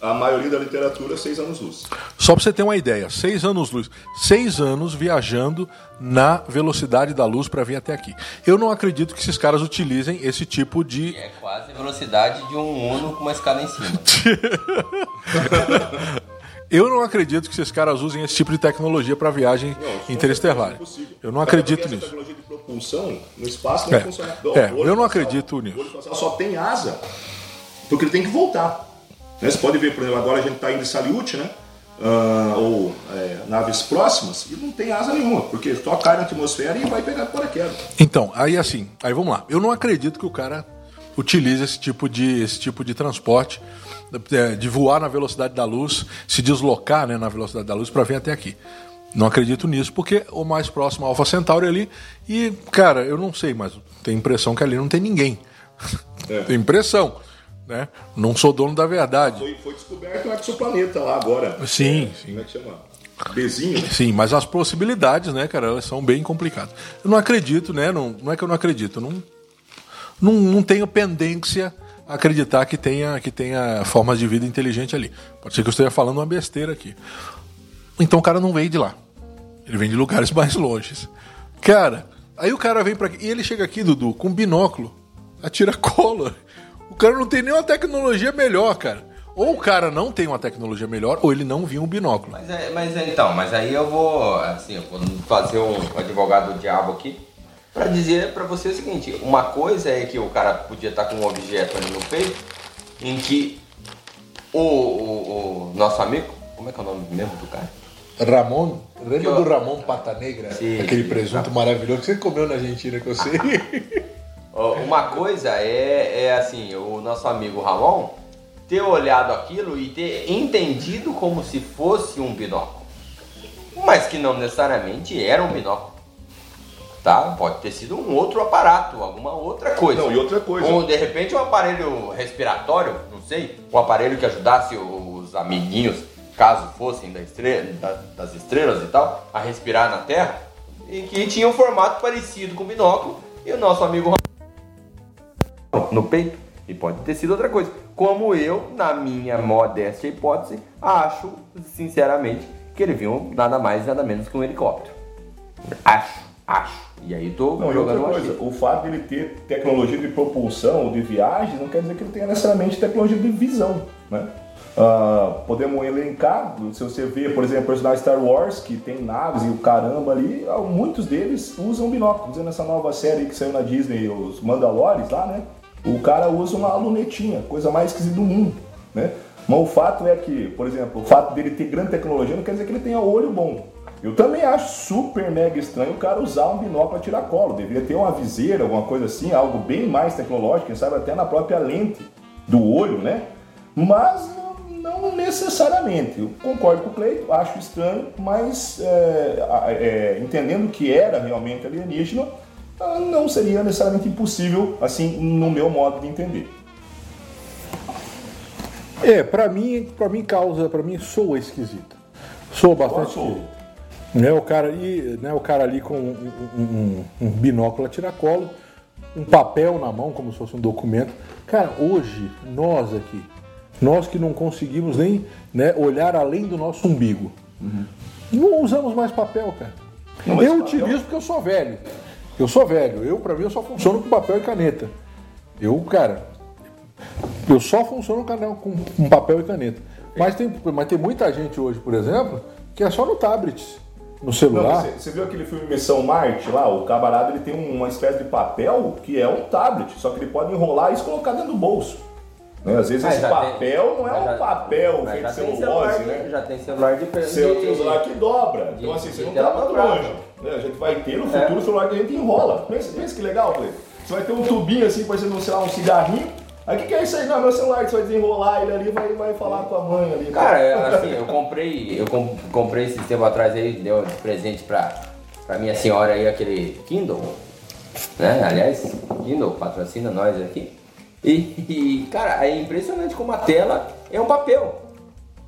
A maioria da literatura, seis anos-luz. Só para você ter uma ideia, seis anos-luz. Seis anos viajando na velocidade da luz para vir até aqui. Eu não acredito que esses caras utilizem esse tipo de. É quase a velocidade de um Uno com uma escada em cima. Eu não acredito que esses caras usem esse tipo de tecnologia para viagem não, interestelar. É eu não acredito nisso. tecnologia de propulsão no espaço não é, funciona. É, eu não acredito nisso. Só tem asa porque ele tem que voltar. Né? Você pode ver, por exemplo, agora a gente está indo em Saliute, né? Uh, ou é, naves próximas, e não tem asa nenhuma, porque só cai na atmosfera e vai pegar paraquedas. Então, aí assim, aí vamos lá. Eu não acredito que o cara utilize esse tipo de, esse tipo de transporte, é, de voar na velocidade da luz, se deslocar né, na velocidade da luz para vir até aqui. Não acredito nisso, porque o mais próximo é Alpha Centauri ali, e, cara, eu não sei, mas tem impressão que ali não tem ninguém. É. tem impressão. Né? Não sou dono da verdade. Foi, foi descoberto um exoplaneta lá agora. Sim, é, sim. Como é que chama? Bezinho. Sim, mas as possibilidades, né, cara, elas são bem complicadas. Eu não acredito, né? Não, não é que eu não acredito, não, não, não tenho pendência a acreditar que tenha, que tenha formas de vida inteligente ali. Pode ser que eu esteja falando uma besteira aqui. Então o cara não veio de lá. Ele vem de lugares mais longes. Cara, aí o cara vem para aqui. E ele chega aqui, Dudu, com binóculo, atira cola cara não tem nenhuma tecnologia melhor, cara. Ou o cara não tem uma tecnologia melhor, ou ele não viu um binóculo. Mas, é, mas é, então, mas aí eu vou, assim, eu vou fazer um advogado do diabo aqui para dizer para você o seguinte: uma coisa é que o cara podia estar com um objeto ali no peito, em que o, o, o nosso amigo, como é que é o nome mesmo do cara? Ramon, lembra do Ramon Pata Negra? Sim, aquele presunto maravilhoso que você comeu na Argentina que eu sei. Uma coisa é, é assim, o nosso amigo Ramon ter olhado aquilo e ter entendido como se fosse um binóculo. mas que não necessariamente era um binóculo. Tá? Pode ter sido um outro aparato, alguma outra coisa. Não, e outra coisa. Ou de repente um aparelho respiratório, não sei, um aparelho que ajudasse os amiguinhos, caso fossem da estrela, da- das estrelas e tal, a respirar na Terra, e que tinha um formato parecido com o binóculo, e o nosso amigo no peito. E pode ter sido outra coisa. Como eu, na minha modesta hipótese, acho, sinceramente, que ele viu nada mais nada menos que um helicóptero. Acho, acho. E aí tô Não, outra jogando um coisa, o fato dele ter tecnologia de propulsão ou de viagem não quer dizer que ele tenha necessariamente tecnologia de visão, né? Ah, podemos elencar, se você vê, por exemplo, personagens Star Wars, que tem naves e o caramba ali, ah, muitos deles usam binóculo. Por exemplo, nessa nova série que saiu na Disney, os Mandalores lá, né? O cara usa uma lunetinha, coisa mais esquisita do mundo, né? Mas o fato é que, por exemplo, o fato dele ter grande tecnologia não quer dizer que ele tenha olho bom. Eu também acho super mega estranho o cara usar um binóculo a tiracolo. Deveria ter uma viseira, alguma coisa assim, algo bem mais tecnológico, quem sabe até na própria lente do olho, né? Mas não, necessariamente. Eu concordo com o Cleito, acho estranho, mas é, é, entendendo que era realmente alienígena, não seria necessariamente impossível, assim, no meu modo de entender. É, pra mim, pra mim causa, pra mim soa esquisito. Soa bastante Soa. Né, o cara ali, né, o cara ali com um, um- um- binóculo a tiracolo, um papel na mão, como se fosse um documento. Cara, hoje, nós aqui, nós que não conseguimos nem né, olhar além do nosso umbigo, não usamos mais papel, cara. Não, eu papel- utilizo porque eu sou velho. Eu sou velho. Eu, pra mim, eu só funciono com papel e caneta. Eu, cara, eu só funciono com, papel e caneta. Mas tem, mas tem muita gente hoje, por exemplo, que é só no tablet, no Não, celular. você, você viu aquele filme Missão Marte lá? O camarada ele tem uma espécie de papel que é um tablet, só que ele pode enrolar e colocar dentro do bolso. Né? Às vezes Mas esse já tem- papel não é mas um já- papel feito já de celulose, né? Já tem celular de Seu tem celular que dobra. de- Então assim, você não tá muito longe. né? A gente vai ter no É. futuro o celular que a gente enrola. Pensa, pensa que legal, Cleiton. Você vai ter um tubinho assim, parecendo, sei lá, um cigarrinho. Aí o que, que é isso aí? Não, meu celular, que você vai desenrolar ele ali vai, vai falar com a mãe ali. Cara, assim, eu comprei, eu com- comprei esse tempo atrás aí, deu de presente pra, pra minha senhora aí aquele Kindle, né? Aliás, Kindle patrocina nós aqui. E, e, cara, é impressionante como a tela é um papel.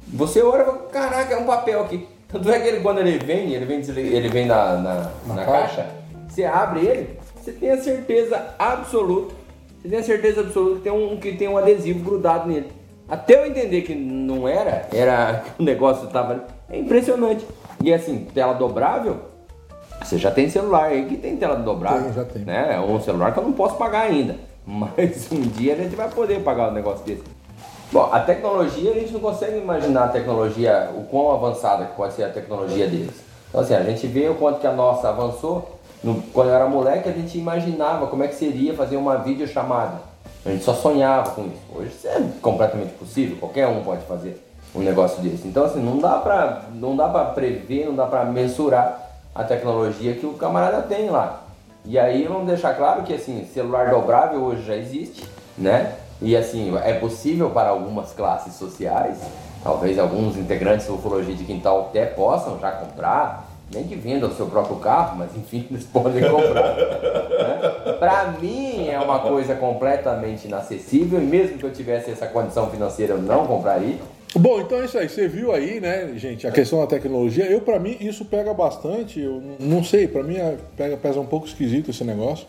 Você olha e fala, caraca, é um papel aqui. Tanto é que ele, quando ele vem, ele vem, ele vem na, na, na caixa, você abre ele, você tem a certeza absoluta, você tem a certeza absoluta que tem um, que tem um adesivo grudado nele. Até eu entender que não era, era que o negócio tava ali, é impressionante. E assim, tela dobrável, você já tem celular aí que tem tela dobrável. Tem, já tem. Né? É um celular que eu não posso pagar ainda. Mas um dia a gente vai poder pagar um negócio desse. Bom, a tecnologia, a gente não consegue imaginar a tecnologia, o quão avançada que pode ser a tecnologia deles. Então assim, a gente vê o quanto que a nossa avançou. No- quando eu era moleque, a gente imaginava como é que seria fazer uma videochamada. A gente só sonhava com isso. Hoje isso é completamente possível, qualquer um pode fazer um negócio desse. Então assim, não dá pra, não dá pra prever, não dá pra mensurar a tecnologia que o camarada tem lá. E aí vamos deixar claro que assim, celular dobrável hoje já existe, né? E assim, é possível para algumas classes sociais, talvez alguns integrantes da ufologia de quintal até possam já comprar, nem que vendam o seu próprio carro, mas enfim, eles podem comprar. né? Para mim é uma coisa completamente inacessível e mesmo que eu tivesse essa condição financeira eu não compraria. Bom, então é isso aí. Você viu aí, né, gente, a questão da tecnologia. Eu, pra mim, isso pega bastante. Eu não sei, pra mim é- pega, pesa um pouco esquisito esse negócio.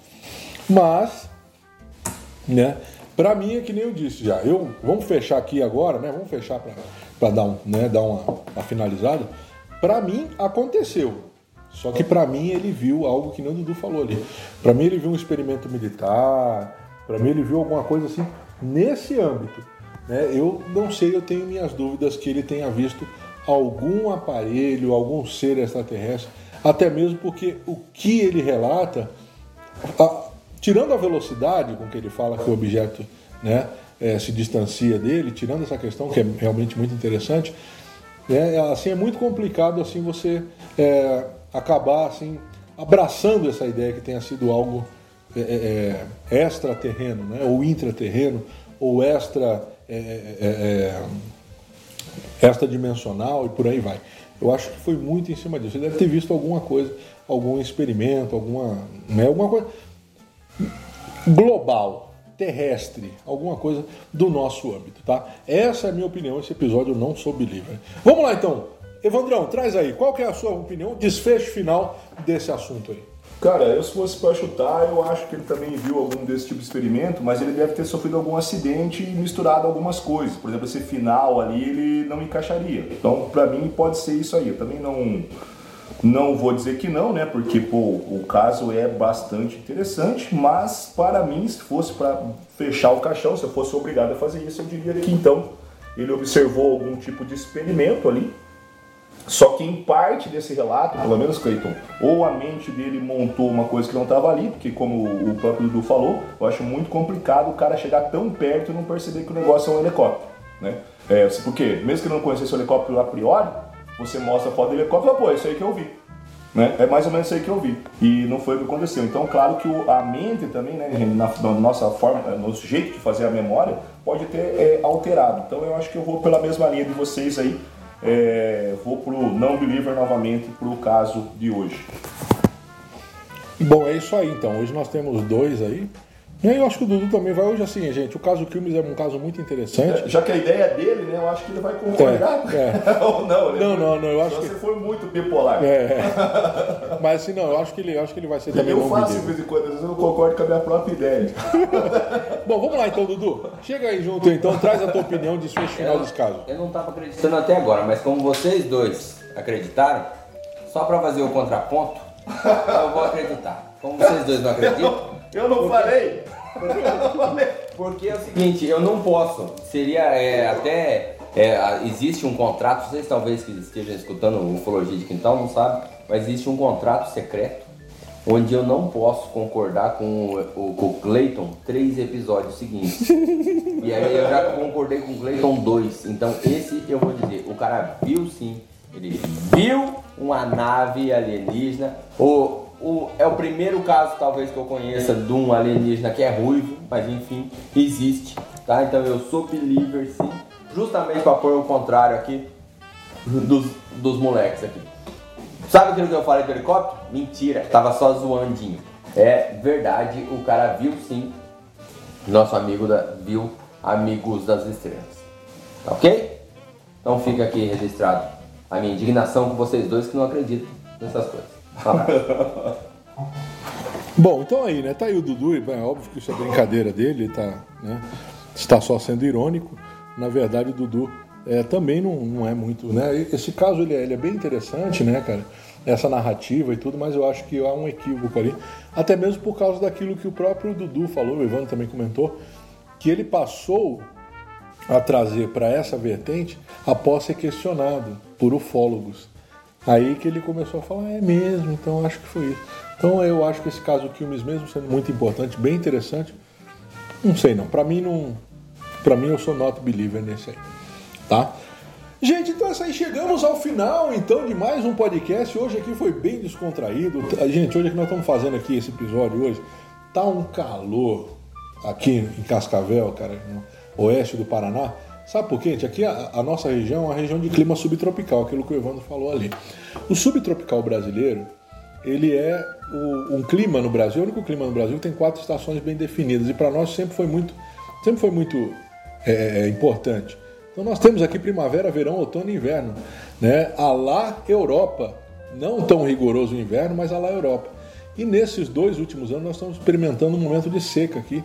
Mas, né, pra mim é que nem eu disse já. Eu, vamos fechar aqui agora, né? Vamos fechar pra dar, um, né, dar uma, uma finalizada. Pra mim, aconteceu. Só que pra mim ele viu algo que nem o Dudu falou ali. Pra mim ele viu um experimento militar. Pra mim ele viu alguma coisa assim nesse âmbito. Né? Eu não sei, eu tenho minhas dúvidas que ele tenha visto algum aparelho, algum ser extraterrestre, até mesmo porque o que ele relata, a- tirando a velocidade com que ele fala que o objeto né, eh, se distancia dele, tirando essa questão que é realmente muito interessante, né, assim é muito complicado assim você eh, acabar assim abraçando essa ideia que tenha sido algo é, é, é, extraterreno, né? ou intraterreno, ou extra, é, é, é, extradimensional e por aí vai. Eu acho que foi muito em cima disso. Ele deve ter visto alguma coisa, algum experimento, alguma, né, alguma coisa global, terrestre, alguma coisa do nosso âmbito, tá? Essa é a minha opinião, esse episódio eu não sou believer. Vamos lá então. Evandrão, traz aí, qual que é a sua opinião, desfecho final desse assunto aí? Cara, eu se fosse para chutar, eu acho que ele também viu algum desse tipo de experimento, mas ele deve ter sofrido algum acidente e misturado algumas coisas. Por exemplo, esse final ali, ele não encaixaria. Então, para mim, pode ser isso aí. Eu também não não vou dizer que não, né? Porque pô, o caso é bastante interessante, mas para mim, se fosse para fechar o caixão, se eu fosse obrigado a fazer isso, eu diria que então ele observou algum tipo de experimento ali só que em parte desse relato, pelo menos Clayton, ou a mente dele montou uma coisa que não estava ali, porque como o próprio Dudu falou, eu acho muito complicado o cara chegar tão perto e não perceber que o negócio é um helicóptero, né? É, porque mesmo que não conhecesse o helicóptero a priori, você mostra a foto do helicóptero e fala, pô, é isso aí que eu vi. Né? É mais ou menos isso aí que eu vi. E não foi o que aconteceu. Então, claro que o, a mente também, né, na, na, nossa forma, no jeito de fazer a memória, pode ter é, alterado. Então, eu acho que eu vou pela mesma linha de vocês aí é, vou para o não believer novamente para o caso de hoje. Bom, é isso aí então. Hoje nós temos dois aí. E aí eu acho que o Dudu também vai hoje assim, gente. O caso Quilmes é um caso muito interessante. Já que a ideia é dele, né? Eu acho que ele vai concordar. É, é. Ou não, né? Não, não, não. Eu acho Você que... foi muito bipolar. É. Mas assim, não, eu acho que ele, acho que ele vai ser também Eu faço de vez em quando, às vezes eu não concordo com a minha própria ideia. Bom, vamos lá então, Dudu. Chega aí junto então, traz a tua opinião de suas final desse caso. Eu não estava acreditando até agora, mas como vocês dois acreditaram, só para fazer o contraponto, eu vou acreditar. Como vocês dois não acreditam. Eu não falei! Porque é o seguinte, eu não posso. Seria é, até. É, existe um contrato, vocês talvez que estejam escutando ufologia de quintal não sabem, mas existe um contrato secreto onde eu não posso concordar com o, com o Clayton três episódios seguintes. e aí eu já concordei com o Clayton dois. Então esse eu vou dizer, o cara viu sim, ele viu uma nave alienígena, ou o, é o primeiro caso, talvez, que eu conheça de um alienígena que é ruivo, mas enfim, existe, tá? Então eu sou believer, sim, justamente para pôr o contrário aqui dos, dos moleques aqui. Sabe aquilo que eu falei do helicóptero? Mentira, tava só zoandinho. É verdade, o cara viu sim, nosso amigo da, viu Amigos das Estrelas. Tá ok? Então fica aqui registrado a minha indignação com vocês dois que não acreditam nessas coisas. Bom, então aí, né? Tá aí o Dudu, é óbvio que isso é brincadeira dele, tá, né? Está só sendo irônico. Na verdade, o Dudu é, também não, não é muito, né? Esse caso ele é, ele é bem interessante, né, cara? Essa narrativa e tudo, mas eu acho que há um equívoco ali, até mesmo por causa daquilo que o próprio Dudu falou, o Ivan também comentou, que ele passou a trazer para essa vertente após ser questionado por ufólogos. Aí que ele começou a falar, é mesmo, então acho que foi isso. Então eu acho que esse caso Quilmes, mesmo sendo muito importante, bem interessante, não sei não. Para mim não. Para mim eu sou not believer nesse aí. Tá? Gente, então essa aí chegamos ao final então de mais um podcast. Hoje aqui foi bem descontraído. Gente, hoje é que nós estamos fazendo aqui esse episódio hoje. Tá um calor aqui em Cascavel, cara, no oeste do Paraná. Sabe por quê, gente? Aqui a, a, nossa região é uma região de clima subtropical, aquilo que o Evandro falou ali. O subtropical brasileiro, ele é o, um clima no Brasil, o único clima no Brasil tem quatro estações bem definidas e para nós sempre foi muito, sempre foi muito é, é, importante. Então nós temos aqui primavera, verão, outono e inverno, né? A lá Europa, não tão rigoroso o inverno, mas a lá Europa. E nesses dois últimos anos nós estamos experimentando um momento de seca aqui,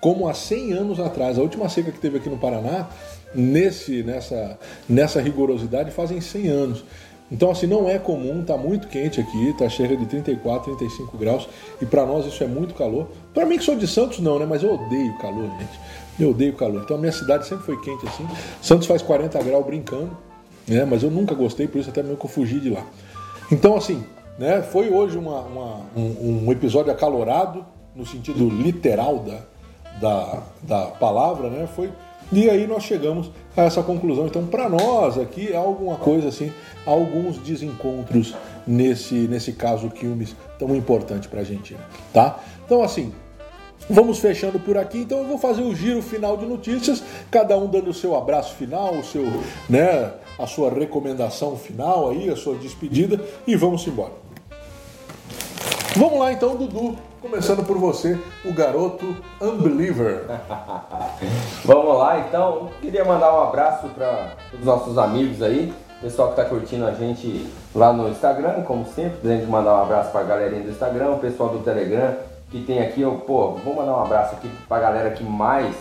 como há 100 anos atrás. A última seca que teve aqui no Paraná nesse, nessa, nessa rigorosidade fazem 100 anos. Então, assim, não é comum, está muito quente aqui, está cerca de 34, 35 graus, e para nós isso é muito calor. Para mim que sou de Santos, não, né? Mas eu odeio calor, gente. Eu odeio calor. Então, a minha cidade sempre foi quente assim. Santos faz 40 graus brincando, né? Mas eu nunca gostei, por isso até mesmo que eu fugi de lá. Então, assim, né? Foi hoje uma, uma um, um, episódio acalorado, no sentido literal da, da, da palavra, né? Foi e aí nós chegamos a essa conclusão. Então, para nós aqui, há alguma coisa assim, alguns desencontros nesse, nesse caso Quilmes tão importante para a Argentina, tá? Então, assim, Vamos fechando por aqui, então eu vou fazer o giro final de notícias, cada um dando o seu abraço final, o seu, né, a sua recomendação final aí, a sua despedida e vamos embora. Vamos lá então, Dudu. Começando por você, o garoto Unbeliever. Vamos lá, então. Queria mandar um abraço para os nossos amigos aí, pessoal que está curtindo a gente lá no Instagram, como sempre. Gente mandar um abraço para a galerinha do Instagram, o pessoal do Telegram que tem aqui. Eu, pô, vou mandar um abraço aqui para a galera que mais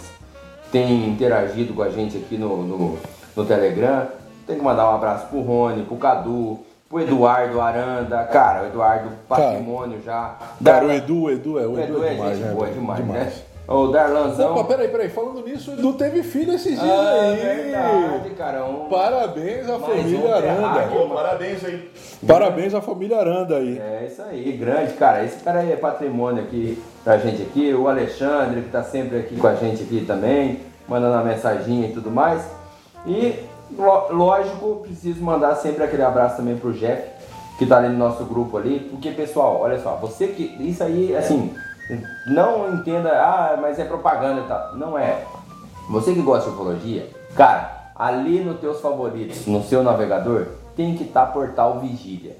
tem interagido com a gente aqui no, no, no Telegram. Tem que mandar um abraço pro Rony, pro Cadu, pro Eduardo Aranda, cara, o Eduardo Patrimônio já. Cara, o Edu, o Edu é o, o Edu, Edu é, demais, gente né? boa demais, demais. né? O Darlanzão. Opa, peraí, peraí. Falando nisso, o Edu teve filho esses dias ah, aí. Verdade, cara. Um... Parabéns à família um Aranda. Pô, parabéns aí. Parabéns à família Aranda aí. É isso aí, grande, cara. Esse cara aí é patrimônio aqui pra gente aqui. O Alexandre, que tá sempre aqui com a gente aqui também, mandando a mensaginha e tudo mais. E lógico, preciso mandar sempre aquele abraço também pro Jeff, que tá ali no nosso grupo ali, porque pessoal, olha só, você que. Isso aí, assim, não entenda, ah, mas é propaganda e tal. Não é. Você que gosta de ufologia, cara, ali nos teus favoritos, no seu navegador, tem que estar tá portal Vigília.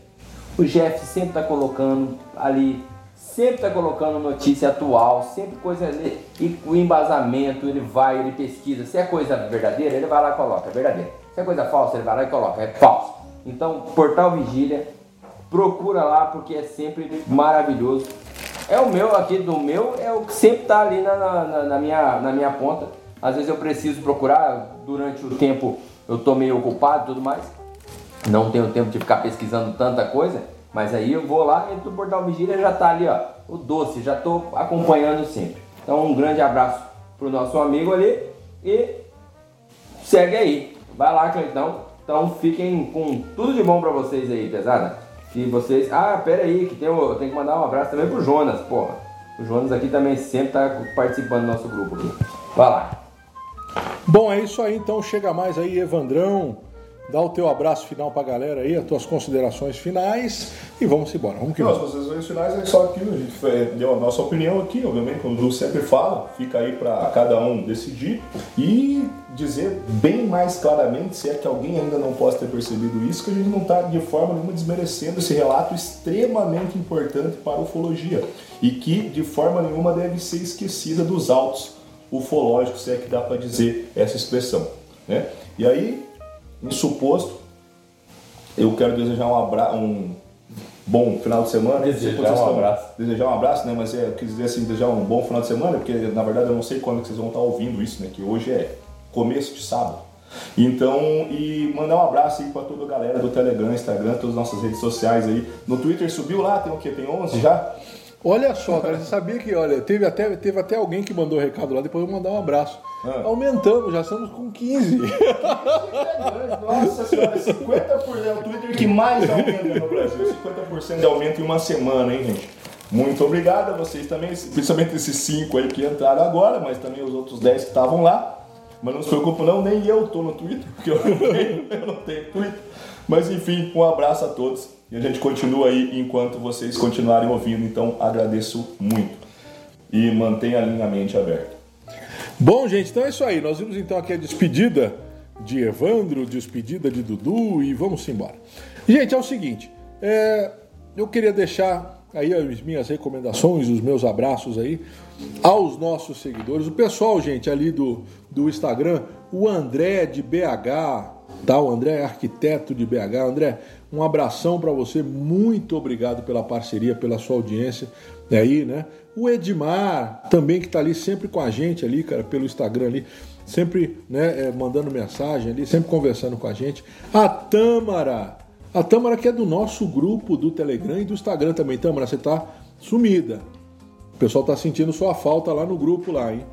O Jeff sempre tá colocando ali sempre está colocando notícia atual, sempre coisa ali, e o embasamento, ele vai, ele pesquisa. Se é coisa verdadeira, ele vai lá e coloca, é verdadeira. Se é coisa falsa, ele vai lá e coloca, é falso. Então, Portal Vigília, procura lá porque é sempre maravilhoso. É o meu aqui, do meu, é o que sempre está ali na, na, na, minha, na minha ponta. Às vezes eu preciso procurar, durante o tempo eu estou meio ocupado e tudo mais. Não tenho tempo de ficar pesquisando tanta coisa. Mas aí eu vou lá, entro no Portal Vigília já tá ali, ó, o doce, já tô acompanhando sempre. Então um grande abraço pro nosso amigo ali e segue aí. Vai lá, Cleitão. Então fiquem com tudo de bom para vocês aí, pesada. Que vocês. Ah, pera aí, que tem, eu tenho que mandar um abraço também pro Jonas, porra. O Jonas aqui também sempre tá participando do nosso grupo. Vai lá. Bom, é isso aí, então chega mais aí, Evandrão. Dá o teu abraço final pra galera aí, as tuas considerações finais e vamos embora. Vamos que Não, as considerações finais é só aquilo, a gente deu a nossa opinião aqui, obviamente, como o Du sempre fala, fica aí para cada um decidir e dizer bem mais claramente, se é que alguém ainda não possa ter percebido isso, que a gente não está de forma nenhuma desmerecendo esse relato extremamente importante para a ufologia e que de forma nenhuma deve ser esquecida dos autos ufológicos, se é que dá para dizer essa expressão. Né? E aí, isso posto, eu quero desejar um, abra um bom final de semana. Desejar um abraço. Desejar um abraço, né? Mas é, eu quis dizer assim, desejar um bom final de semana, porque na verdade eu não sei quando que vocês vão estar ouvindo isso, né? Que hoje é começo de sábado. Então, e mandar um abraço aí para toda a galera do Telegram, Instagram, todas as nossas redes sociais aí. No Twitter subiu lá, tem o quê? Tem 11 já? Olha só, cara, você sabia que, olha, teve até, teve até alguém que mandou recado lá, depois eu vou mandar um abraço. Ah. Aumentamos, já estamos com 15. Nossa senhora, 50% é o Twitter que mais aumenta no Brasil. 50% de aumento em uma semana, hein, gente? Muito obrigado a vocês também, principalmente esses 5 aí que entraram agora, mas também os outros 10 que estavam lá. Mas não se preocupe não, nem eu tô no Twitter, porque eu não tenho, eu não tenho Twitter. Mas enfim, um abraço a todos e a gente continua aí enquanto vocês continuarem ouvindo. Então agradeço muito e mantenha a linha mente aberta. Bom, gente, então é isso aí. Nós vimos então aqui a despedida de Evandro, despedida de Dudu e vamos embora. Gente, é o seguinte, é, eu queria deixar aí as minhas recomendações, os meus abraços aí aos nossos seguidores, o pessoal, gente, ali do, do Instagram, o André de BH, tá? O André é arquiteto de BH. André, um abração para você, muito obrigado pela parceria, pela sua audiência aí, né? O Edmar, também que está ali sempre com a gente ali, cara, pelo Instagram ali, sempre né, é, mandando mensagem ali, sempre conversando com a gente. A Tâmara, a Tâmara que é do nosso grupo do Telegram e do Instagram também. Tâmara, você tá sumida. O pessoal tá sentindo sua falta lá no grupo lá, hein?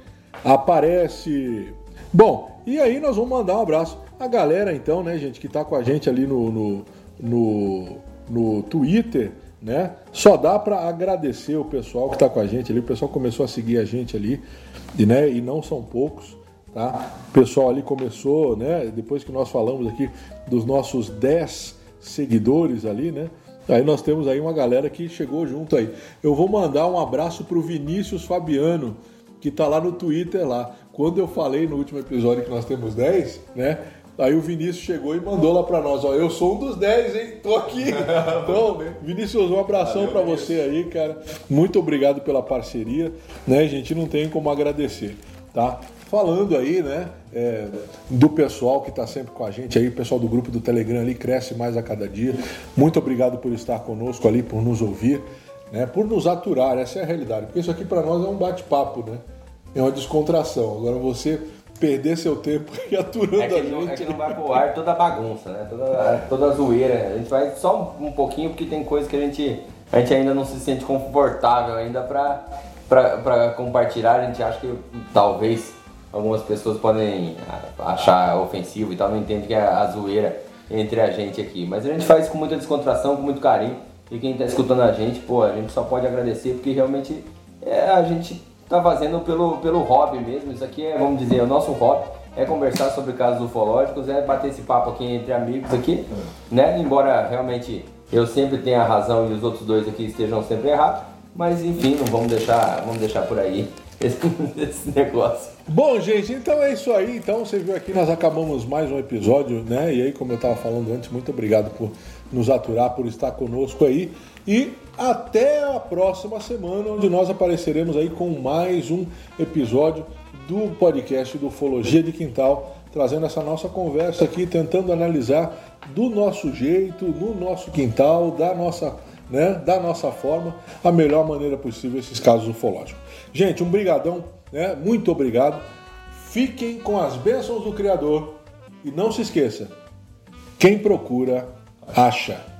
Aparece. Bom, e aí nós vamos mandar um abraço. A galera, então, né, gente, que tá com a gente ali no, no, no, no Twitter né? Só dá para agradecer o pessoal que está com a gente ali. O pessoal começou a seguir a gente ali, e, né? E não são poucos, tá? O pessoal ali começou, né? Depois que nós falamos aqui dos nossos 10 seguidores ali, né? Aí nós temos aí uma galera que chegou junto aí. Eu vou mandar um abraço pro Vinícius Fabiano, que tá lá no Twitter lá. Quando eu falei no último episódio que nós temos 10, né? Aí o Vinícius chegou e mandou lá pra nós, ó, eu sou um dos 10, hein? Tô aqui. Então, Vinícius, um abração para você aí, cara. Muito obrigado pela parceria, né? A gente não tem como agradecer, tá? Falando aí, né, é, do pessoal que está sempre com a gente aí, o pessoal do grupo do Telegram ali cresce mais a cada dia. Muito obrigado por estar conosco ali, por nos ouvir, né, por nos aturar, essa é a realidade. Porque isso aqui para nós é um bate-papo, né? É uma descontração. Agora você perder seu tempo e aturando é a gente. Não, é que não vai pro ar toda a bagunça, né? Toda, toda a zoeira. A gente vai só um, um pouquinho porque tem coisas que a gente, a gente ainda não se sente confortável ainda pra, pra, pra compartilhar. A gente acha que talvez algumas pessoas podem achar ofensivo e tal, não entende que é a zoeira entre a gente aqui. Mas a gente faz com muita descontração, com muito carinho. E quem está escutando a gente, pô, a gente só pode agradecer porque realmente é, a gente está fazendo pelo, pelo hobby mesmo. Isso aqui é, vamos dizer, o nosso hobby. É conversar sobre casos ufológicos, é bater esse papo aqui entre amigos aqui, né? Embora realmente eu sempre tenha razão e os outros dois aqui estejam sempre errados, mas enfim, não vamos deixar, vamos deixar por aí esse, esse negócio. Bom, gente, então é isso aí. Então você viu aqui, nós acabamos mais um episódio, né? E aí, como eu estava falando antes, muito obrigado por nos aturar, por estar conosco aí. E até a próxima semana, onde nós apareceremos aí com mais um episódio do podcast do Ufologia de Quintal, trazendo essa nossa conversa aqui, tentando analisar do nosso jeito, no nosso quintal, da nossa, né, da nossa forma, a melhor maneira possível esses casos ufológicos. Gente, um brigadão, né? Muito obrigado. Fiquem com as bênçãos do Criador e não se esqueça, quem procura acha.